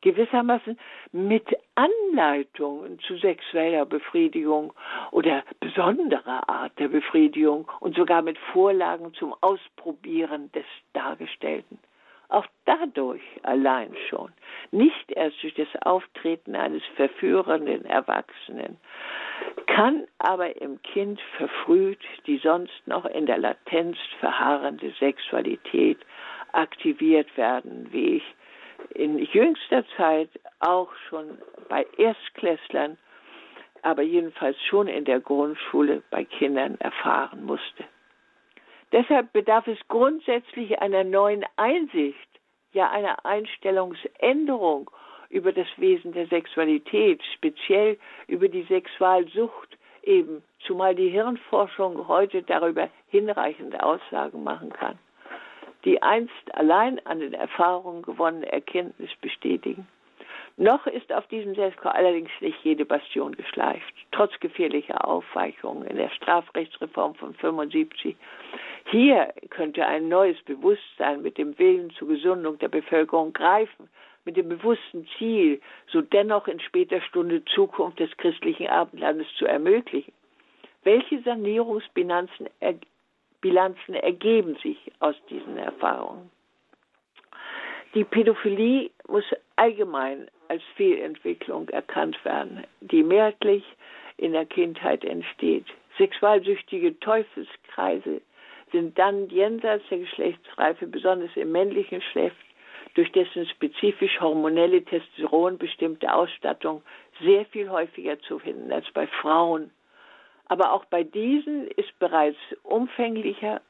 gewissermaßen mit Anleitungen zu sexueller Befriedigung oder besonderer Art der Befriedigung und sogar mit Vorlagen zum Ausprobieren des Dargestellten. Auch dadurch allein schon, nicht erst durch das Auftreten eines verführenden Erwachsenen, kann aber im Kind verfrüht die sonst noch in der Latenz verharrende Sexualität aktiviert werden, wie ich in jüngster Zeit auch schon bei Erstklässlern, aber jedenfalls schon in der Grundschule bei Kindern erfahren musste. Deshalb bedarf es grundsätzlich einer neuen Einsicht, ja einer Einstellungsänderung über das Wesen der Sexualität, speziell über die Sexualsucht eben, zumal die Hirnforschung heute darüber hinreichende Aussagen machen kann die einst allein an den Erfahrungen gewonnene Erkenntnis bestätigen. Noch ist auf diesem Selbstkorps allerdings nicht jede Bastion geschleift, trotz gefährlicher Aufweichungen in der Strafrechtsreform von 75. Hier könnte ein neues Bewusstsein mit dem Willen zur Gesundung der Bevölkerung greifen, mit dem bewussten Ziel, so dennoch in später Stunde Zukunft des christlichen Abendlandes zu ermöglichen. Welche Sanierungsbilanzen Bilanzen ergeben sich aus diesen Erfahrungen. Die Pädophilie muss allgemein als Fehlentwicklung erkannt werden, die mehrheitlich in der Kindheit entsteht. Sexualsüchtige Teufelskreise sind dann jenseits der Geschlechtsreife, besonders im männlichen Geschlecht, durch dessen spezifisch hormonelle Testosteron bestimmte Ausstattung sehr viel häufiger zu finden als bei Frauen aber auch bei diesen ist bereits umfänglicher,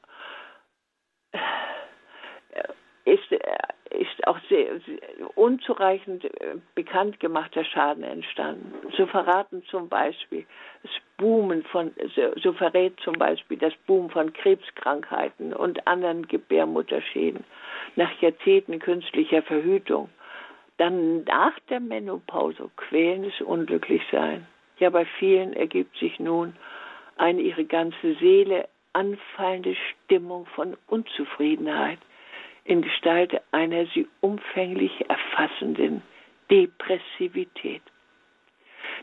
äh, ist, äh, ist auch sehr, sehr unzureichend äh, bekannt gemachter Schaden entstanden. So verraten zum Beispiel das Boomen von, so, verrät zum Beispiel das Boom von Krebskrankheiten und anderen Gebärmutterschäden nach Jahrzehnten künstlicher Verhütung. Dann nach der Menopause quälendes Unglücklichsein. Ja, bei vielen ergibt sich nun eine ihre ganze Seele anfallende Stimmung von Unzufriedenheit in Gestalt einer sie umfänglich erfassenden Depressivität.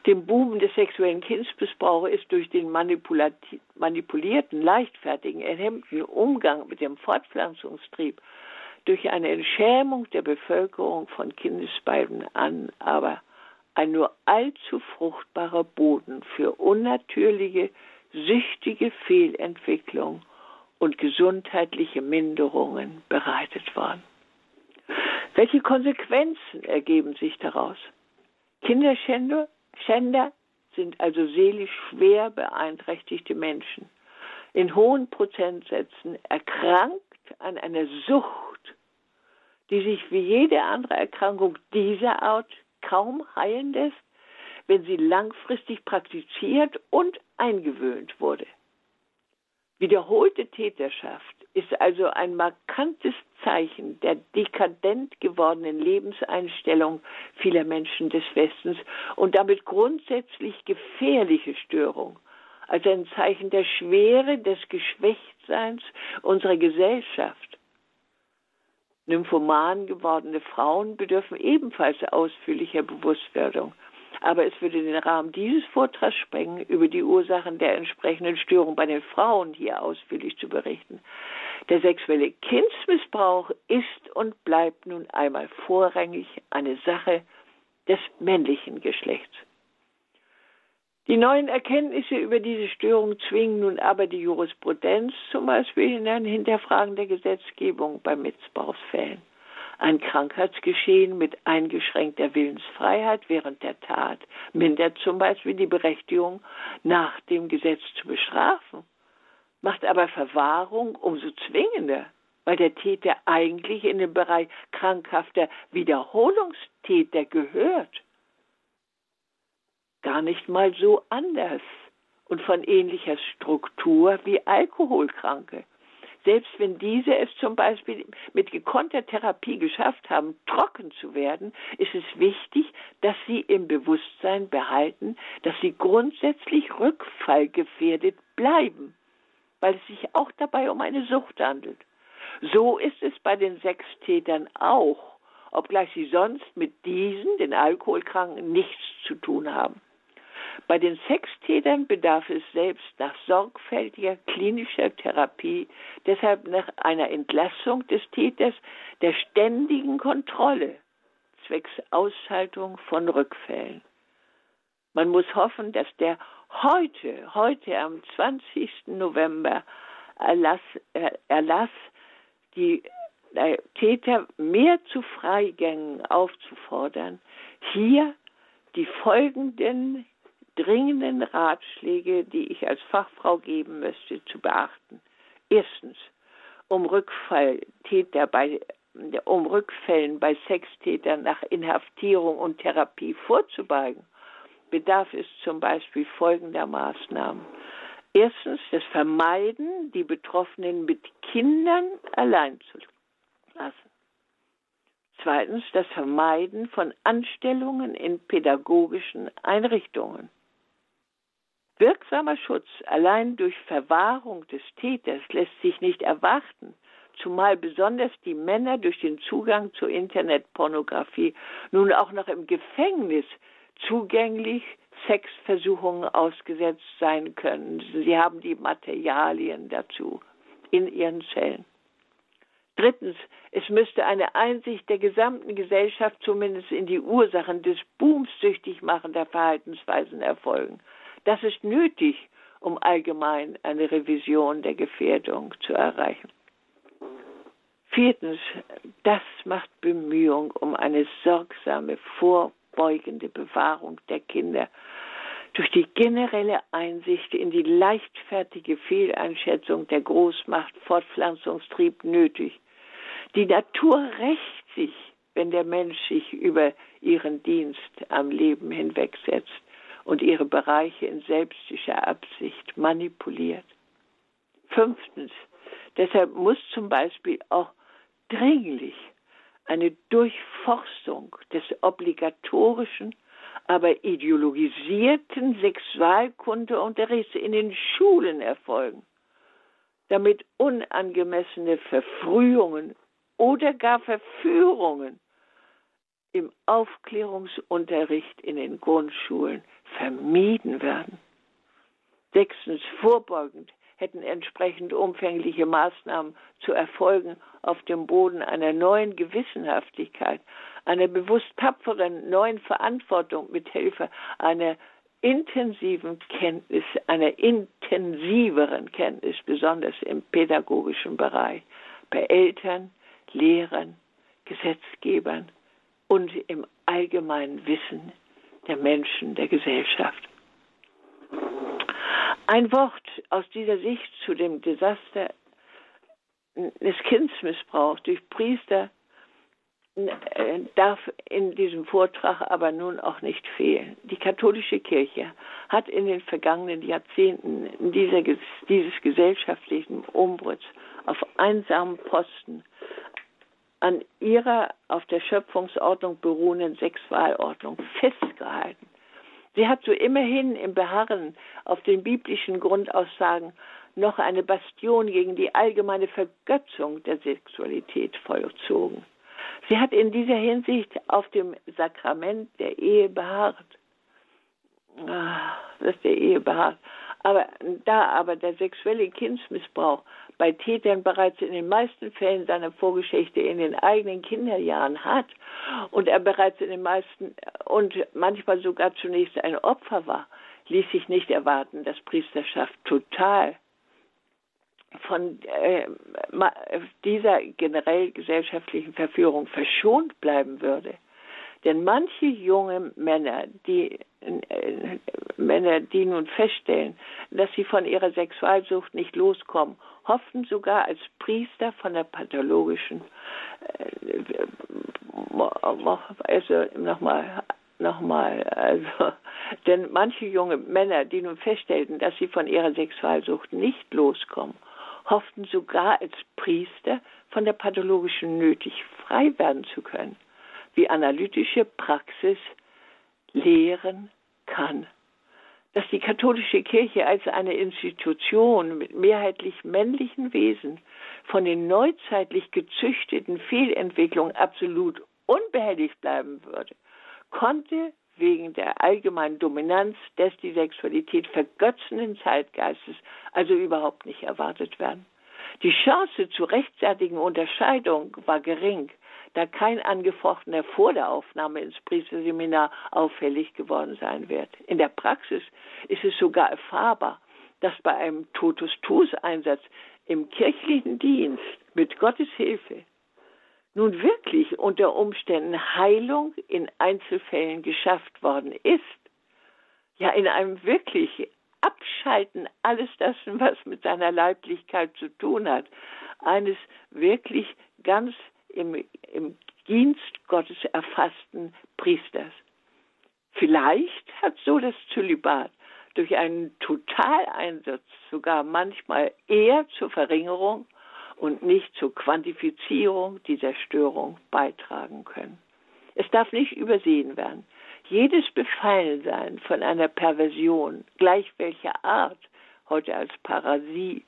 Dem Boom des sexuellen Kindsmissbrauchs ist durch den manipulierten, leichtfertigen, erhemmten Umgang mit dem Fortpflanzungstrieb, durch eine Entschämung der Bevölkerung von Kindesbeiden an, aber ein nur allzu fruchtbarer Boden für unnatürliche süchtige Fehlentwicklung und gesundheitliche Minderungen bereitet worden. Welche Konsequenzen ergeben sich daraus? Kinderschänder Schänder sind also seelisch schwer beeinträchtigte Menschen, in hohen Prozentsätzen erkrankt an einer Sucht, die sich wie jede andere Erkrankung dieser Art kaum heilen lässt, wenn sie langfristig praktiziert und eingewöhnt wurde. Wiederholte Täterschaft ist also ein markantes Zeichen der dekadent gewordenen Lebenseinstellung vieler Menschen des Westens und damit grundsätzlich gefährliche Störung, als ein Zeichen der Schwere des Geschwächtseins unserer Gesellschaft. Nymphoman gewordene Frauen bedürfen ebenfalls ausführlicher Bewusstwerdung aber es würde den Rahmen dieses Vortrags sprengen, über die Ursachen der entsprechenden Störung bei den Frauen hier ausführlich zu berichten. Der sexuelle Kindsmissbrauch ist und bleibt nun einmal vorrangig eine Sache des männlichen Geschlechts. Die neuen Erkenntnisse über diese Störung zwingen nun aber die Jurisprudenz zum Beispiel in ein Hinterfragen der Gesetzgebung bei Missbrauchsfällen. Ein Krankheitsgeschehen mit eingeschränkter Willensfreiheit während der Tat mindert zum Beispiel die Berechtigung, nach dem Gesetz zu bestrafen, macht aber Verwahrung umso zwingender, weil der Täter eigentlich in den Bereich krankhafter Wiederholungstäter gehört gar nicht mal so anders und von ähnlicher Struktur wie Alkoholkranke. Selbst wenn diese es zum Beispiel mit gekonnter Therapie geschafft haben, trocken zu werden, ist es wichtig, dass sie im Bewusstsein behalten, dass sie grundsätzlich rückfallgefährdet bleiben, weil es sich auch dabei um eine Sucht handelt. So ist es bei den Sextätern auch, obgleich sie sonst mit diesen, den Alkoholkranken, nichts zu tun haben. Bei den Sextätern bedarf es selbst nach sorgfältiger klinischer Therapie, deshalb nach einer Entlassung des Täters der ständigen Kontrolle zwecks Ausschaltung von Rückfällen. Man muss hoffen, dass der heute, heute am 20. November Erlass, Erlass die äh, Täter mehr zu Freigängen aufzufordern, hier die folgenden dringenden Ratschläge, die ich als Fachfrau geben möchte, zu beachten. Erstens, um Rückfalltäter bei um Rückfällen bei Sextätern nach Inhaftierung und Therapie vorzubeugen, bedarf es zum Beispiel folgender Maßnahmen. Erstens das Vermeiden, die Betroffenen mit Kindern allein zu lassen. Zweitens das Vermeiden von Anstellungen in pädagogischen Einrichtungen. Wirksamer Schutz allein durch Verwahrung des Täters lässt sich nicht erwarten, zumal besonders die Männer durch den Zugang zur Internetpornografie nun auch noch im Gefängnis zugänglich Sexversuchungen ausgesetzt sein können. Sie haben die Materialien dazu in ihren Zellen. Drittens, es müsste eine Einsicht der gesamten Gesellschaft zumindest in die Ursachen des Booms süchtig machender Verhaltensweisen erfolgen. Das ist nötig, um allgemein eine Revision der Gefährdung zu erreichen. Viertens, das macht Bemühung um eine sorgsame, vorbeugende Bewahrung der Kinder durch die generelle Einsicht in die leichtfertige Fehleinschätzung der Großmacht Fortpflanzungstrieb nötig. Die Natur rächt sich, wenn der Mensch sich über ihren Dienst am Leben hinwegsetzt und ihre Bereiche in selbstischer Absicht manipuliert. Fünftens, deshalb muss zum Beispiel auch dringlich eine Durchforstung des obligatorischen, aber ideologisierten Sexualkundeunterrichts in den Schulen erfolgen, damit unangemessene Verfrühungen oder gar Verführungen im Aufklärungsunterricht in den Grundschulen vermieden werden. Sechstens, vorbeugend hätten entsprechend umfängliche Maßnahmen zu erfolgen auf dem Boden einer neuen Gewissenhaftigkeit, einer bewusst tapferen neuen Verantwortung mit Hilfe einer intensiven Kenntnis, einer intensiveren Kenntnis, besonders im pädagogischen Bereich, bei Eltern, Lehrern, Gesetzgebern und im allgemeinen Wissen der Menschen, der Gesellschaft. Ein Wort aus dieser Sicht zu dem Desaster des Kindsmissbrauchs durch Priester äh, darf in diesem Vortrag aber nun auch nicht fehlen. Die katholische Kirche hat in den vergangenen Jahrzehnten dieser, dieses gesellschaftlichen Umbruchs auf einsamen Posten an ihrer auf der Schöpfungsordnung beruhenden Sexualordnung festgehalten. Sie hat so immerhin im Beharren auf den biblischen Grundaussagen noch eine Bastion gegen die allgemeine Vergötzung der Sexualität vollzogen. Sie hat in dieser Hinsicht auf dem Sakrament der Ehe beharrt. Ah, das der Ehe beharrt. Aber da aber der sexuelle Kindsmissbrauch bei Tätern bereits in den meisten Fällen seine Vorgeschichte in den eigenen Kinderjahren hat und er bereits in den meisten und manchmal sogar zunächst ein Opfer war, ließ sich nicht erwarten, dass Priesterschaft total von äh, dieser generell gesellschaftlichen Verführung verschont bleiben würde. Denn manche junge Männer, die äh, Männer, die nun feststellen, dass sie von ihrer Sexualsucht nicht loskommen, hofften sogar als Priester von der pathologischen, äh, also nochmal, nochmal, also, denn manche junge Männer, die nun feststellten, dass sie von ihrer Sexualsucht nicht loskommen, hofften sogar als Priester von der pathologischen nötig frei werden zu können, wie analytische Praxis lehren kann. Dass die katholische Kirche als eine Institution mit mehrheitlich männlichen Wesen von den neuzeitlich gezüchteten Fehlentwicklungen absolut unbehelligt bleiben würde, konnte wegen der allgemeinen Dominanz des die Sexualität vergötzenden Zeitgeistes also überhaupt nicht erwartet werden. Die Chance zur rechtzeitigen Unterscheidung war gering, da kein Angefochtener vor der Aufnahme ins Priesterseminar auffällig geworden sein wird. In der Praxis ist es sogar erfahrbar, dass bei einem Totus-Tus-Einsatz im kirchlichen Dienst mit Gottes Hilfe nun wirklich unter Umständen Heilung in Einzelfällen geschafft worden ist, ja in einem wirklich Abschalten alles das, was mit seiner Leiblichkeit zu tun hat, eines wirklich ganz im, im Dienst Gottes erfassten Priesters. Vielleicht hat so das Zölibat durch einen Totaleinsatz sogar manchmal eher zur Verringerung und nicht zur Quantifizierung dieser Störung beitragen können. Es darf nicht übersehen werden. Jedes Befallensein von einer Perversion, gleich welcher Art, heute als Parasie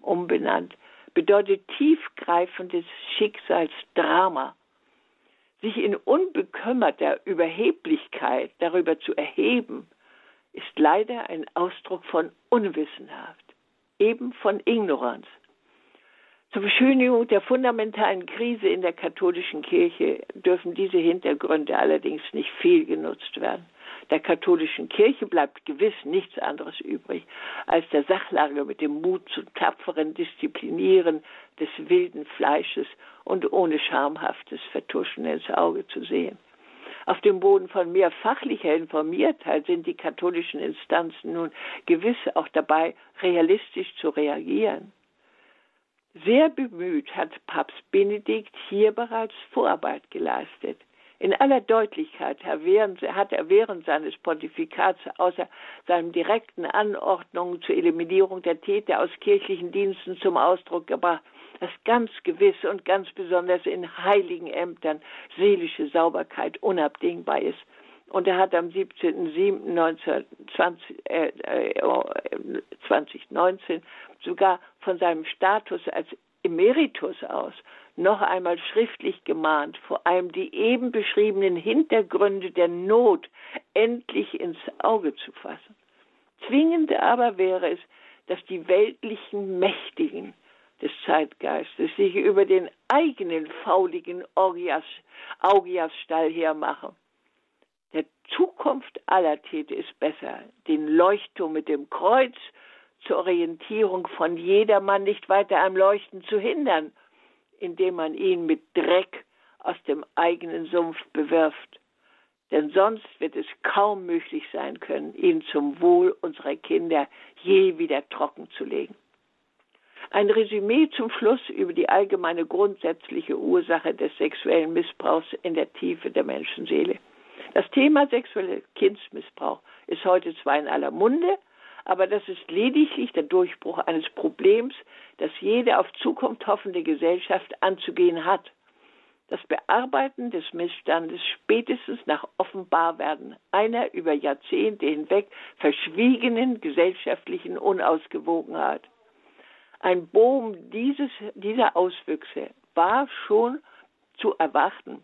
umbenannt, bedeutet tiefgreifendes Schicksalsdrama. Sich in unbekümmerter Überheblichkeit darüber zu erheben, ist leider ein Ausdruck von Unwissenhaft, eben von Ignoranz. Zur Beschönigung der fundamentalen Krise in der katholischen Kirche dürfen diese Hintergründe allerdings nicht viel genutzt werden. Der katholischen Kirche bleibt gewiss nichts anderes übrig, als der Sachlage mit dem Mut zum tapferen Disziplinieren des wilden Fleisches und ohne schamhaftes Vertuschen ins Auge zu sehen. Auf dem Boden von mehr fachlicher Informiertheit sind die katholischen Instanzen nun gewiss auch dabei, realistisch zu reagieren. Sehr bemüht hat Papst Benedikt hier bereits Vorarbeit geleistet. In aller Deutlichkeit hat er während seines Pontifikats außer seinen direkten Anordnungen zur Eliminierung der Täter aus kirchlichen Diensten zum Ausdruck gebracht, dass ganz gewiss und ganz besonders in heiligen Ämtern seelische Sauberkeit unabdingbar ist. Und er hat am 17.07.2019 äh, äh, sogar von seinem Status als Emeritus aus noch einmal schriftlich gemahnt, vor allem die eben beschriebenen Hintergründe der Not endlich ins Auge zu fassen. Zwingend aber wäre es, dass die weltlichen Mächtigen des Zeitgeistes sich über den eigenen fauligen Augias, Augiasstall hermachen. Der Zukunft aller täte es besser, den Leuchtturm mit dem Kreuz zur Orientierung von jedermann nicht weiter am Leuchten zu hindern, indem man ihn mit Dreck aus dem eigenen Sumpf bewirft. Denn sonst wird es kaum möglich sein können, ihn zum Wohl unserer Kinder je wieder trocken zu legen. Ein Resümee zum Schluss über die allgemeine grundsätzliche Ursache des sexuellen Missbrauchs in der Tiefe der Menschenseele. Das Thema sexueller Kindsmissbrauch ist heute zwar in aller Munde, aber das ist lediglich der Durchbruch eines Problems, das jede auf Zukunft hoffende Gesellschaft anzugehen hat. Das Bearbeiten des Missstandes spätestens nach Offenbarwerden einer über Jahrzehnte hinweg verschwiegenen gesellschaftlichen Unausgewogenheit. Ein Boom dieses, dieser Auswüchse war schon zu erwarten.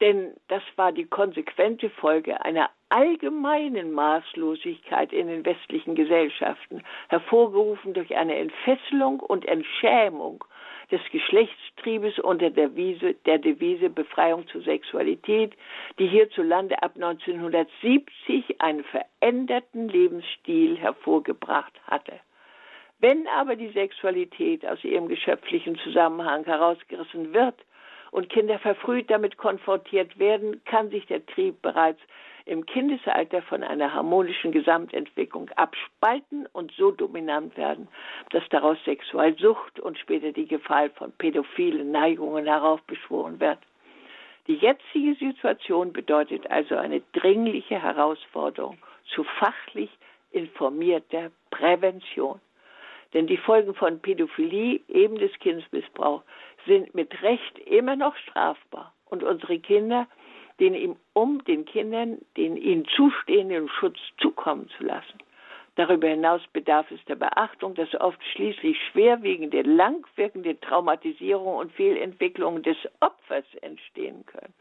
Denn das war die konsequente Folge einer allgemeinen Maßlosigkeit in den westlichen Gesellschaften, hervorgerufen durch eine Entfesselung und Entschämung des Geschlechtstriebes unter der Devise, der Devise Befreiung zur Sexualität, die hierzulande ab 1970 einen veränderten Lebensstil hervorgebracht hatte. Wenn aber die Sexualität aus ihrem geschöpflichen Zusammenhang herausgerissen wird und Kinder verfrüht damit konfrontiert werden, kann sich der Trieb bereits im Kindesalter von einer harmonischen Gesamtentwicklung abspalten und so dominant werden, dass daraus Sexualsucht und später die Gefahr von pädophilen Neigungen heraufbeschworen wird. Die jetzige Situation bedeutet also eine dringliche Herausforderung zu fachlich informierter Prävention. Denn die Folgen von Pädophilie, eben des Kindesmissbrauchs, sind mit Recht immer noch strafbar. Und unsere Kinder den ihm um den Kindern den ihnen zustehenden Schutz zukommen zu lassen. Darüber hinaus bedarf es der Beachtung, dass oft schließlich schwerwiegende, langwirkende Traumatisierungen und Fehlentwicklungen des Opfers entstehen können.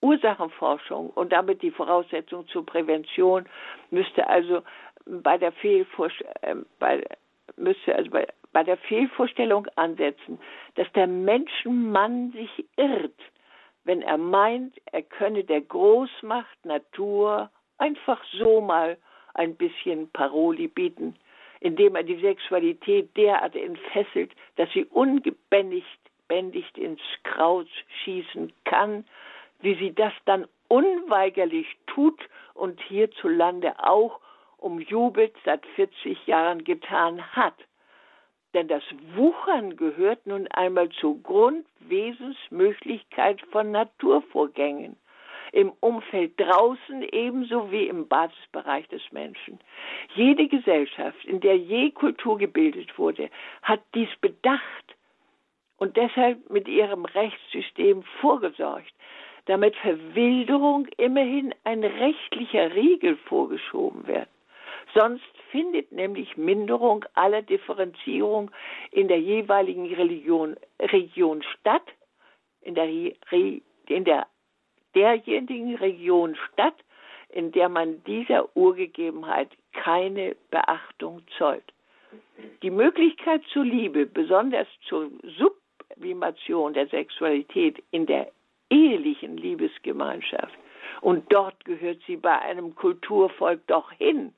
Ursachenforschung und damit die Voraussetzung zur Prävention müsste also bei der, äh, bei, müsste also bei, bei der Fehlvorstellung ansetzen, dass der Menschenmann sich irrt, wenn er meint, er könne der Großmacht Natur einfach so mal ein bisschen Paroli bieten, indem er die Sexualität derart entfesselt, dass sie ungebändigt bändigt ins Kraut schießen kann, wie sie das dann unweigerlich tut und hierzulande auch umjubelt seit 40 Jahren getan hat. Denn das Wuchern gehört nun einmal zur Grundwesensmöglichkeit von Naturvorgängen im Umfeld draußen ebenso wie im Basisbereich des Menschen. Jede Gesellschaft, in der je Kultur gebildet wurde, hat dies bedacht und deshalb mit ihrem Rechtssystem vorgesorgt, damit Verwilderung immerhin ein rechtlicher Riegel vorgeschoben wird. Sonst findet nämlich Minderung aller Differenzierung in der jeweiligen Religion, Region statt, in der, in der derjenigen Region statt, in der man dieser Urgegebenheit keine Beachtung zollt. Die Möglichkeit zur Liebe, besonders zur Sublimation der Sexualität in der ehelichen Liebesgemeinschaft, und dort gehört sie bei einem Kulturvolk doch hin,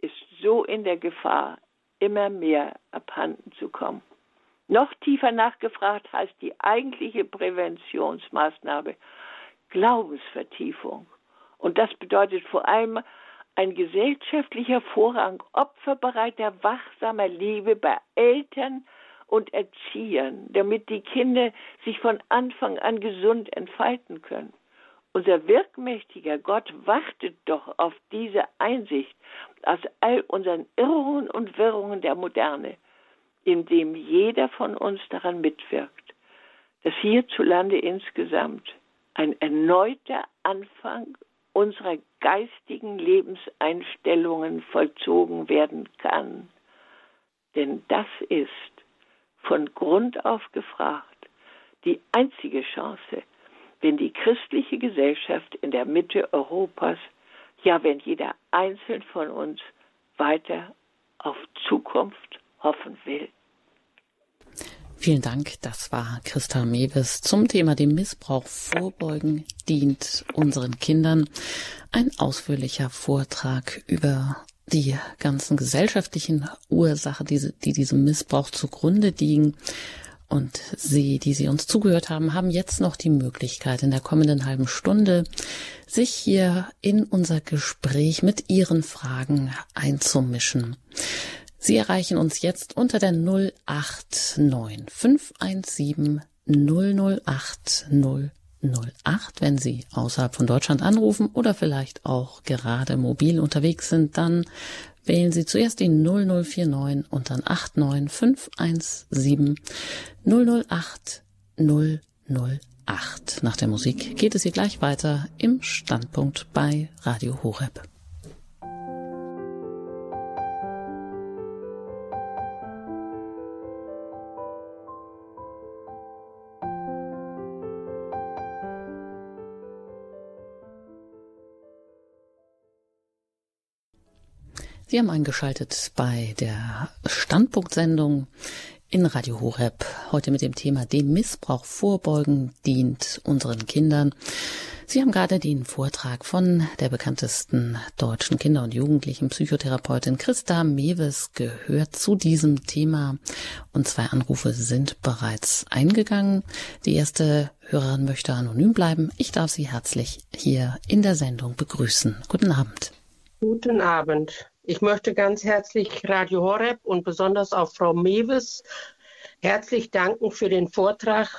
ist so in der Gefahr, immer mehr abhanden zu kommen. Noch tiefer nachgefragt heißt die eigentliche Präventionsmaßnahme Glaubensvertiefung. Und das bedeutet vor allem ein gesellschaftlicher Vorrang opferbereiter, wachsamer Liebe bei Eltern und Erziehern, damit die Kinder sich von Anfang an gesund entfalten können. Unser wirkmächtiger Gott wartet doch auf diese Einsicht aus all unseren Irrungen und Wirrungen der Moderne, indem jeder von uns daran mitwirkt, dass hierzulande insgesamt ein erneuter Anfang unserer geistigen Lebenseinstellungen vollzogen werden kann. Denn das ist von Grund auf gefragt die einzige Chance, wenn die christliche Gesellschaft in der Mitte Europas, ja wenn jeder einzelne von uns weiter auf Zukunft hoffen will. Vielen Dank. Das war Christa Mewes zum Thema dem Missbrauch vorbeugen dient unseren Kindern. Ein ausführlicher Vortrag über die ganzen gesellschaftlichen Ursachen, die, die diesem Missbrauch zugrunde liegen. Und Sie, die Sie uns zugehört haben, haben jetzt noch die Möglichkeit, in der kommenden halben Stunde sich hier in unser Gespräch mit Ihren Fragen einzumischen. Sie erreichen uns jetzt unter der 089 517 008 008. Wenn Sie außerhalb von Deutschland anrufen oder vielleicht auch gerade mobil unterwegs sind, dann wählen Sie zuerst die 0049 und dann 89517 008 008. Nach der Musik geht es hier gleich weiter im Standpunkt bei Radio Horeb. Sie haben eingeschaltet bei der Standpunktsendung in Radio Horeb. Heute mit dem Thema dem Missbrauch vorbeugen dient unseren Kindern. Sie haben gerade den Vortrag von der bekanntesten deutschen Kinder- und Jugendlichen Psychotherapeutin Christa Mewes gehört zu diesem Thema. Und zwei Anrufe sind bereits eingegangen. Die erste Hörerin möchte anonym bleiben. Ich darf Sie herzlich hier in der Sendung begrüßen. Guten Abend. Guten Abend. Ich möchte ganz herzlich Radio Horeb und besonders auch Frau Mewes herzlich danken für den Vortrag.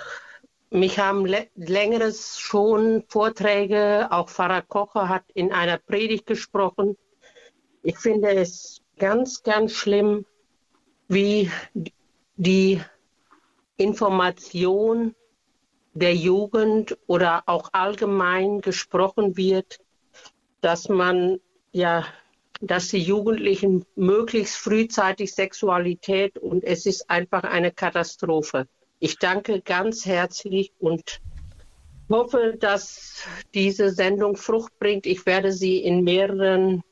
Mich haben längeres schon Vorträge, auch Pfarrer Kocher hat in einer Predigt gesprochen. Ich finde es ganz, ganz schlimm, wie die Information der Jugend oder auch allgemein gesprochen wird, dass man ja dass die Jugendlichen möglichst frühzeitig Sexualität und es ist einfach eine Katastrophe. Ich danke ganz herzlich und hoffe, dass diese Sendung Frucht bringt. Ich werde sie in mehreren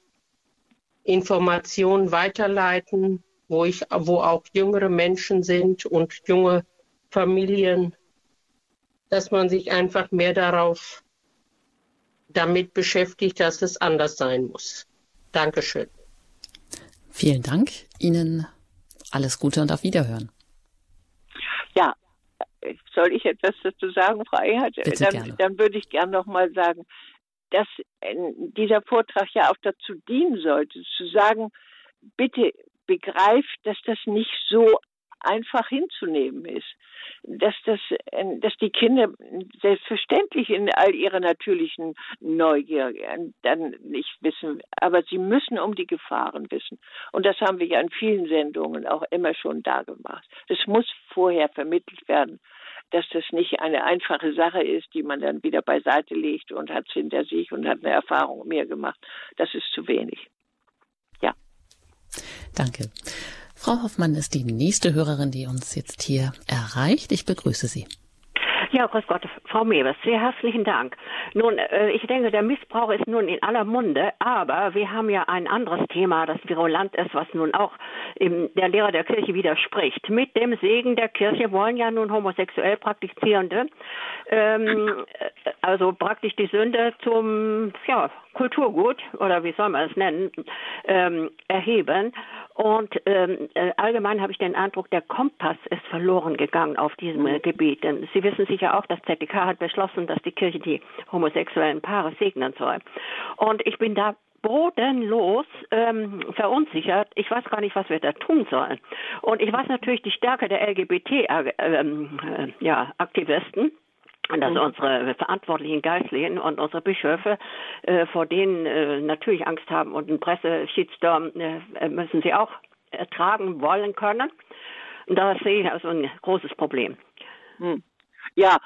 Informationen weiterleiten, wo ich, wo auch jüngere Menschen sind und junge Familien, dass man sich einfach mehr darauf damit beschäftigt, dass es anders sein muss. Dankeschön. Vielen Dank. Ihnen alles Gute und auf Wiederhören. Ja, soll ich etwas dazu sagen, Frau Ehert? Bitte dann, gerne. dann würde ich gerne noch mal sagen, dass dieser Vortrag ja auch dazu dienen sollte, zu sagen, bitte begreift, dass das nicht so einfach hinzunehmen ist. Dass, das, äh, dass die Kinder selbstverständlich in all ihrer natürlichen Neugier äh, dann nicht wissen, aber sie müssen um die Gefahren wissen. Und das haben wir ja in vielen Sendungen auch immer schon da gemacht. Das muss vorher vermittelt werden, dass das nicht eine einfache Sache ist, die man dann wieder beiseite legt und hat es hinter sich und hat eine Erfahrung mehr gemacht. Das ist zu wenig. Ja. Danke. Frau Hoffmann ist die nächste Hörerin, die uns jetzt hier erreicht. Ich begrüße Sie. Ja, grüß Gott, Frau Mewes, sehr herzlichen Dank. Nun, äh, ich denke, der Missbrauch ist nun in aller Munde, aber wir haben ja ein anderes Thema, das virulant ist, was nun auch der Lehrer der Kirche widerspricht. Mit dem Segen der Kirche wollen ja nun homosexuell Praktizierende, ähm, äh, also praktisch die Sünde zum ja, Kulturgut oder wie soll man es nennen, ähm, erheben. Und ähm, äh, allgemein habe ich den Eindruck, der Kompass ist verloren gegangen auf diesem äh, Gebiet. Denn Sie wissen sicher auch, das ZDK hat beschlossen, dass die Kirche die homosexuellen Paare segnen soll. Und ich bin da bodenlos ähm, verunsichert. Ich weiß gar nicht, was wir da tun sollen. Und ich weiß natürlich die Stärke der LGBT-Aktivisten. Äh, äh, ja, dass mhm. unsere verantwortlichen Geistlichen und unsere Bischöfe äh, vor denen äh, natürlich Angst haben und einen Presse-Shitstorm äh, müssen sie auch ertragen wollen können. Und da sehe ich also ein großes Problem. Hm. Ja,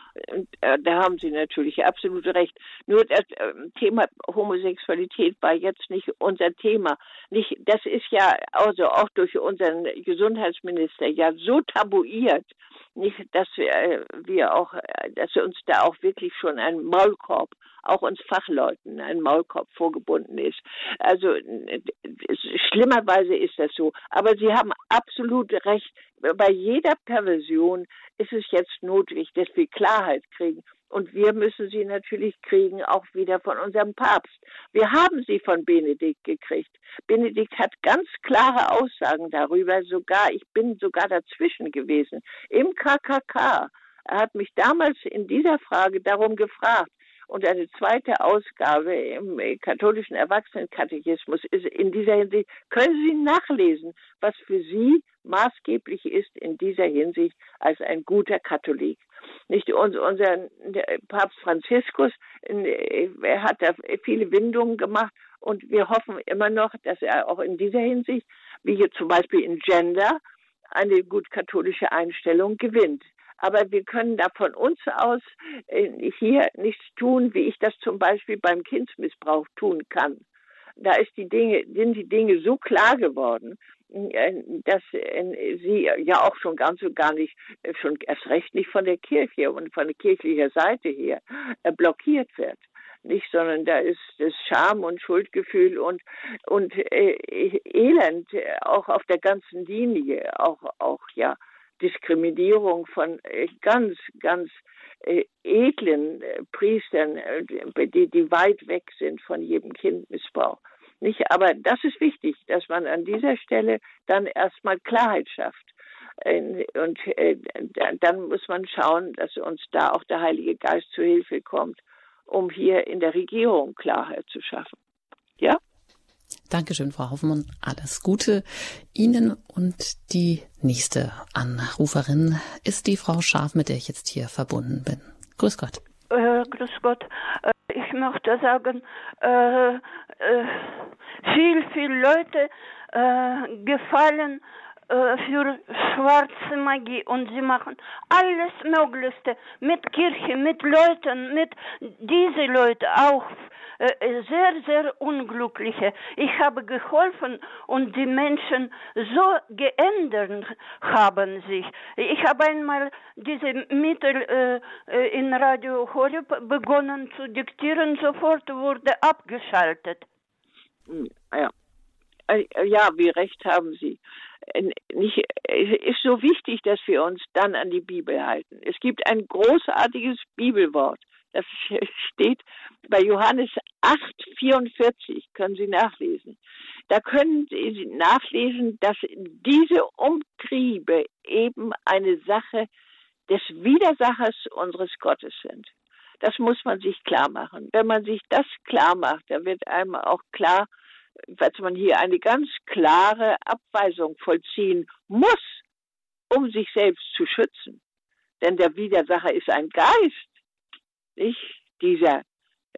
äh, da haben Sie natürlich absolut recht. Nur das äh, Thema Homosexualität war jetzt nicht unser Thema. Nicht, das ist ja also auch durch unseren Gesundheitsminister ja so tabuiert nicht, dass wir, äh, wir auch, äh, dass uns da auch wirklich schon ein Maulkorb, auch uns Fachleuten ein Maulkorb vorgebunden ist. Also schlimmerweise ist das so. Aber Sie haben absolut recht. Bei jeder Perversion ist es jetzt notwendig, dass wir Klarheit kriegen. Und wir müssen sie natürlich kriegen, auch wieder von unserem Papst. Wir haben sie von Benedikt gekriegt. Benedikt hat ganz klare Aussagen darüber, sogar, ich bin sogar dazwischen gewesen, im KKK. Er hat mich damals in dieser Frage darum gefragt. Und eine zweite Ausgabe im katholischen Erwachsenenkatechismus ist in dieser Hinsicht, können Sie nachlesen, was für Sie maßgeblich ist in dieser Hinsicht als ein guter Katholik. Nicht unser Papst Franziskus, er hat da viele Windungen gemacht und wir hoffen immer noch, dass er auch in dieser Hinsicht, wie hier zum Beispiel in Gender, eine gut katholische Einstellung gewinnt aber wir können da von uns aus äh, hier nichts tun, wie ich das zum Beispiel beim Kindsmissbrauch tun kann. Da ist die Dinge, sind die Dinge so klar geworden, dass äh, sie ja auch schon ganz und gar nicht, schon erst recht nicht von der Kirche und von der kirchlicher Seite her blockiert wird. nicht, sondern da ist das Scham und Schuldgefühl und und äh, Elend äh, auch auf der ganzen Linie, auch auch ja Diskriminierung von äh, ganz ganz äh, edlen äh, Priestern, äh, die die weit weg sind von jedem Kindmissbrauch. Nicht, aber das ist wichtig, dass man an dieser Stelle dann erstmal Klarheit schafft. Und dann muss man schauen, dass uns da auch der Heilige Geist zu Hilfe kommt um hier in der Regierung Klarheit zu schaffen. Ja? Dankeschön, Frau Hoffmann. Alles Gute Ihnen. Und die nächste Anruferin ist die Frau Scharf, mit der ich jetzt hier verbunden bin. Grüß Gott. Äh, grüß Gott. Äh, ich möchte sagen, äh, äh viel, viel Leute äh, gefallen äh, für schwarze Magie und sie machen alles Möglichste mit Kirche, mit Leuten, mit diese Leute auch äh, sehr, sehr unglückliche. Ich habe geholfen und die Menschen so geändert haben sich. Ich habe einmal diese Mittel äh, in Radio Horeb begonnen zu diktieren, sofort wurde abgeschaltet. Hm, ja. Ja, wie recht haben Sie nicht, ist so wichtig, dass wir uns dann an die Bibel halten. Es gibt ein großartiges Bibelwort. Das steht bei Johannes 8, 44, können Sie nachlesen. Da können Sie nachlesen, dass diese Umtriebe eben eine Sache des Widersachers unseres Gottes sind. Das muss man sich klar machen. Wenn man sich das klar macht, dann wird einem auch klar, dass man hier eine ganz klare Abweisung vollziehen muss, um sich selbst zu schützen. Denn der Widersacher ist ein Geist, nicht dieser,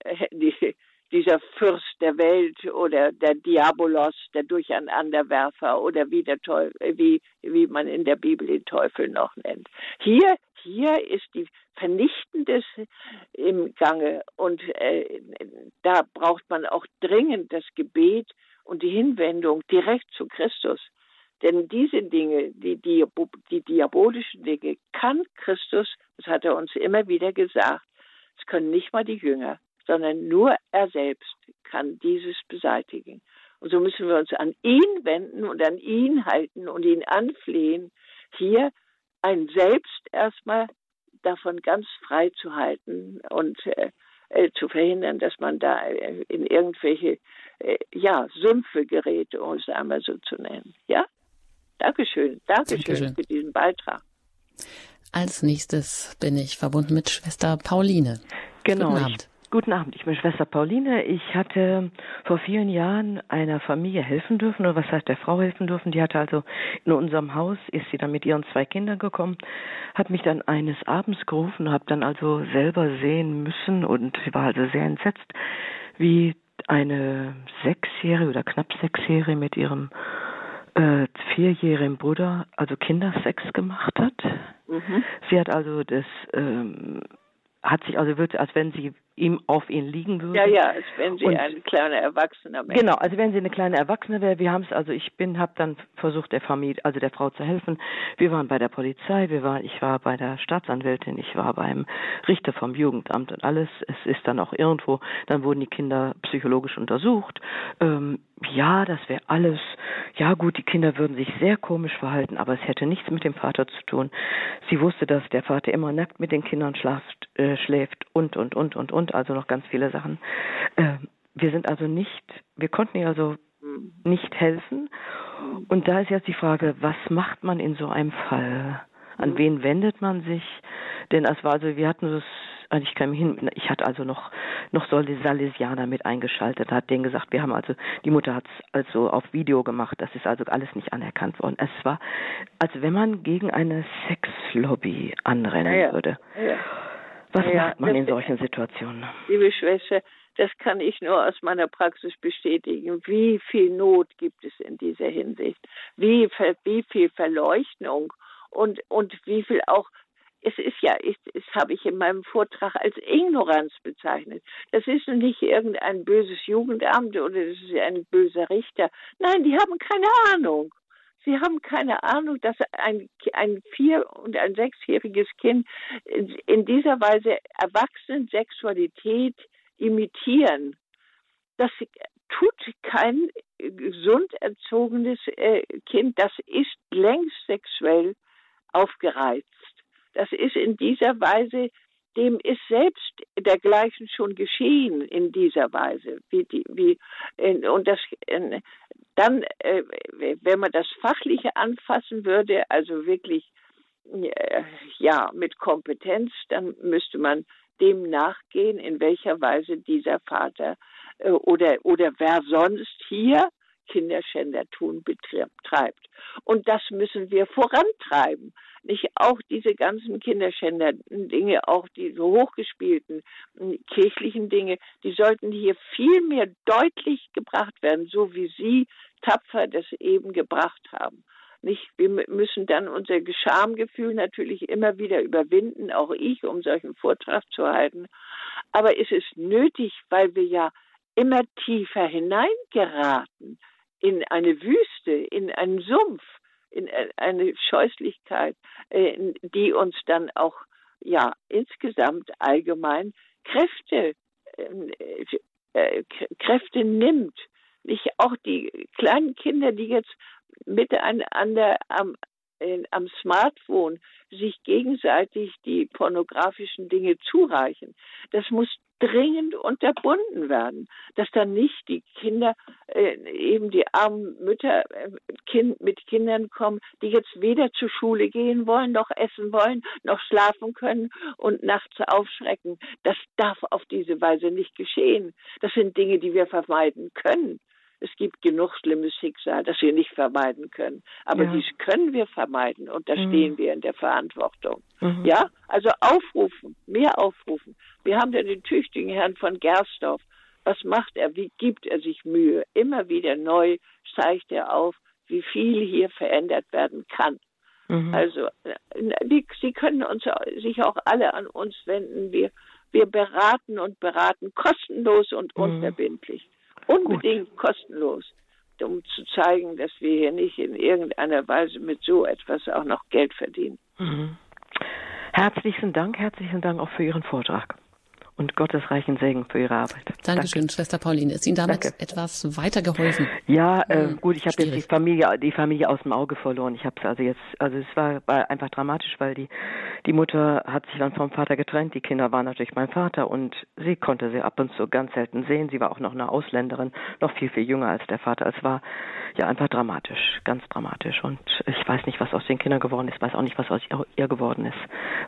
äh, dieser Fürst der Welt oder der Diabolos, der Durcheinanderwerfer oder wie, der Teufel, wie, wie man in der Bibel den Teufel noch nennt. Hier, hier ist die Vernichtendes im Gange und äh, da braucht man auch dringend das Gebet und die Hinwendung direkt zu Christus. Denn diese Dinge, die, die, die diabolischen Dinge, kann Christus, das hat er uns immer wieder gesagt, es können nicht mal die Jünger sondern nur er selbst kann dieses beseitigen. Und so müssen wir uns an ihn wenden und an ihn halten und ihn anflehen, hier ein Selbst erstmal davon ganz frei zu halten und äh, äh, zu verhindern, dass man da äh, in irgendwelche äh, ja, Sümpfe gerät, um es einmal so zu nennen. Ja? Dankeschön. Dankeschön, Dankeschön. für diesen Beitrag. Als nächstes bin ich verbunden mit Schwester Pauline. Genau. Guten Abend. Guten Abend, ich bin Schwester Pauline. Ich hatte vor vielen Jahren einer Familie helfen dürfen, oder was heißt der Frau helfen dürfen. Die hatte also in unserem Haus, ist sie dann mit ihren zwei Kindern gekommen, hat mich dann eines Abends gerufen, habe dann also selber sehen müssen und war also sehr entsetzt, wie eine Sechsjährige oder knapp Sechsjährige mit ihrem äh, vierjährigen Bruder also Kindersex gemacht hat. Mhm. Sie hat also das ähm, hat sich also wird, als wenn sie ihm auf ihn liegen würde. Ja, ja, als wenn sie und, ein kleiner Erwachsener wäre. Genau, also wenn sie eine kleine Erwachsene wäre. Wir haben es, also ich bin, habe dann versucht, der Familie, also der Frau zu helfen. Wir waren bei der Polizei, wir waren, ich war bei der Staatsanwältin, ich war beim Richter vom Jugendamt und alles. Es ist dann auch irgendwo, dann wurden die Kinder psychologisch untersucht. Ähm, ja, das wäre alles. Ja gut, die Kinder würden sich sehr komisch verhalten, aber es hätte nichts mit dem Vater zu tun. Sie wusste, dass der Vater immer nackt mit den Kindern schlaft, äh, schläft und und und und und und, also noch ganz viele Sachen. Äh, wir sind also nicht, wir konnten ihr also nicht helfen. Und da ist jetzt die Frage, was macht man in so einem Fall? An mhm. wen wendet man sich? Denn es war also, wir hatten das, also ich kann mich hin, ich hatte also noch, noch so die Salesianer mit eingeschaltet, hat denen gesagt, wir haben also, die Mutter hat es also auf Video gemacht, das ist also alles nicht anerkannt worden. Es war, als wenn man gegen eine Sexlobby anrennen ja, würde. Ja. Was ja, macht man in solchen Situationen? Liebe Schwester, das kann ich nur aus meiner Praxis bestätigen. Wie viel Not gibt es in dieser Hinsicht? Wie, wie viel Verleuchtung und, und wie viel auch es ist ja, ich, das habe ich in meinem Vortrag als Ignoranz bezeichnet. Das ist nicht irgendein böses Jugendamt oder das ist ein böser Richter. Nein, die haben keine Ahnung. Sie haben keine Ahnung, dass ein, ein vier- und ein sechsjähriges Kind in dieser Weise Erwachsenen Sexualität imitieren. Das tut kein gesund erzogenes äh, Kind, das ist längst sexuell aufgereizt. Das ist in dieser Weise, dem ist selbst dergleichen schon geschehen in dieser Weise. Wie die, wie, und das, dann, äh, wenn man das Fachliche anfassen würde, also wirklich äh, ja mit Kompetenz, dann müsste man dem nachgehen, in welcher Weise dieser Vater äh, oder, oder wer sonst hier Kinderschändertun betreibt. Und das müssen wir vorantreiben. Nicht auch diese ganzen Kinderschänder-Dinge, auch diese hochgespielten hm, kirchlichen Dinge, die sollten hier viel mehr deutlich gebracht werden, so wie Sie tapfer das eben gebracht haben. Nicht, wir müssen dann unser Schamgefühl natürlich immer wieder überwinden, auch ich, um solchen Vortrag zu halten. Aber es ist nötig, weil wir ja immer tiefer hineingeraten in eine Wüste, in einen Sumpf, in eine Scheußlichkeit, äh, die uns dann auch ja insgesamt allgemein Kräfte ähm, äh, Kräfte nimmt. Nicht auch die kleinen Kinder, die jetzt miteinander am, äh, am Smartphone sich gegenseitig die pornografischen Dinge zureichen. Das muss dringend unterbunden werden, dass dann nicht die Kinder, äh, eben die armen Mütter äh, kind, mit Kindern kommen, die jetzt weder zur Schule gehen wollen, noch essen wollen, noch schlafen können und nachts aufschrecken. Das darf auf diese Weise nicht geschehen. Das sind Dinge, die wir vermeiden können. Es gibt genug schlimmes Schicksal, das wir nicht vermeiden können. Aber ja. dies können wir vermeiden und da mhm. stehen wir in der Verantwortung. Mhm. Ja, also aufrufen, mehr aufrufen. Wir haben ja den tüchtigen Herrn von Gersdorf. Was macht er? Wie gibt er sich Mühe? Immer wieder neu zeigt er auf, wie viel hier verändert werden kann. Mhm. Also, die, Sie können uns, sich auch alle an uns wenden. Wir, wir beraten und beraten kostenlos und mhm. unverbindlich. Unbedingt Gut. kostenlos, um zu zeigen, dass wir hier nicht in irgendeiner Weise mit so etwas auch noch Geld verdienen. Mhm. Herzlichen Dank, herzlichen Dank auch für Ihren Vortrag und Gottes reichen Segen für Ihre Arbeit. Dankeschön, Danke. Schwester Pauline. Ist Ihnen damit Danke. etwas weitergeholfen? Ja, äh, hm, gut, ich habe jetzt die Familie, die Familie aus dem Auge verloren. Ich habe es also jetzt, also es war, war einfach dramatisch, weil die die Mutter hat sich dann vom Vater getrennt. Die Kinder waren natürlich mein Vater und sie konnte sie ab und zu ganz selten sehen. Sie war auch noch eine Ausländerin, noch viel viel jünger als der Vater. Es war ja einfach dramatisch, ganz dramatisch. Und ich weiß nicht, was aus den Kindern geworden ist, weiß auch nicht, was aus ihr geworden ist,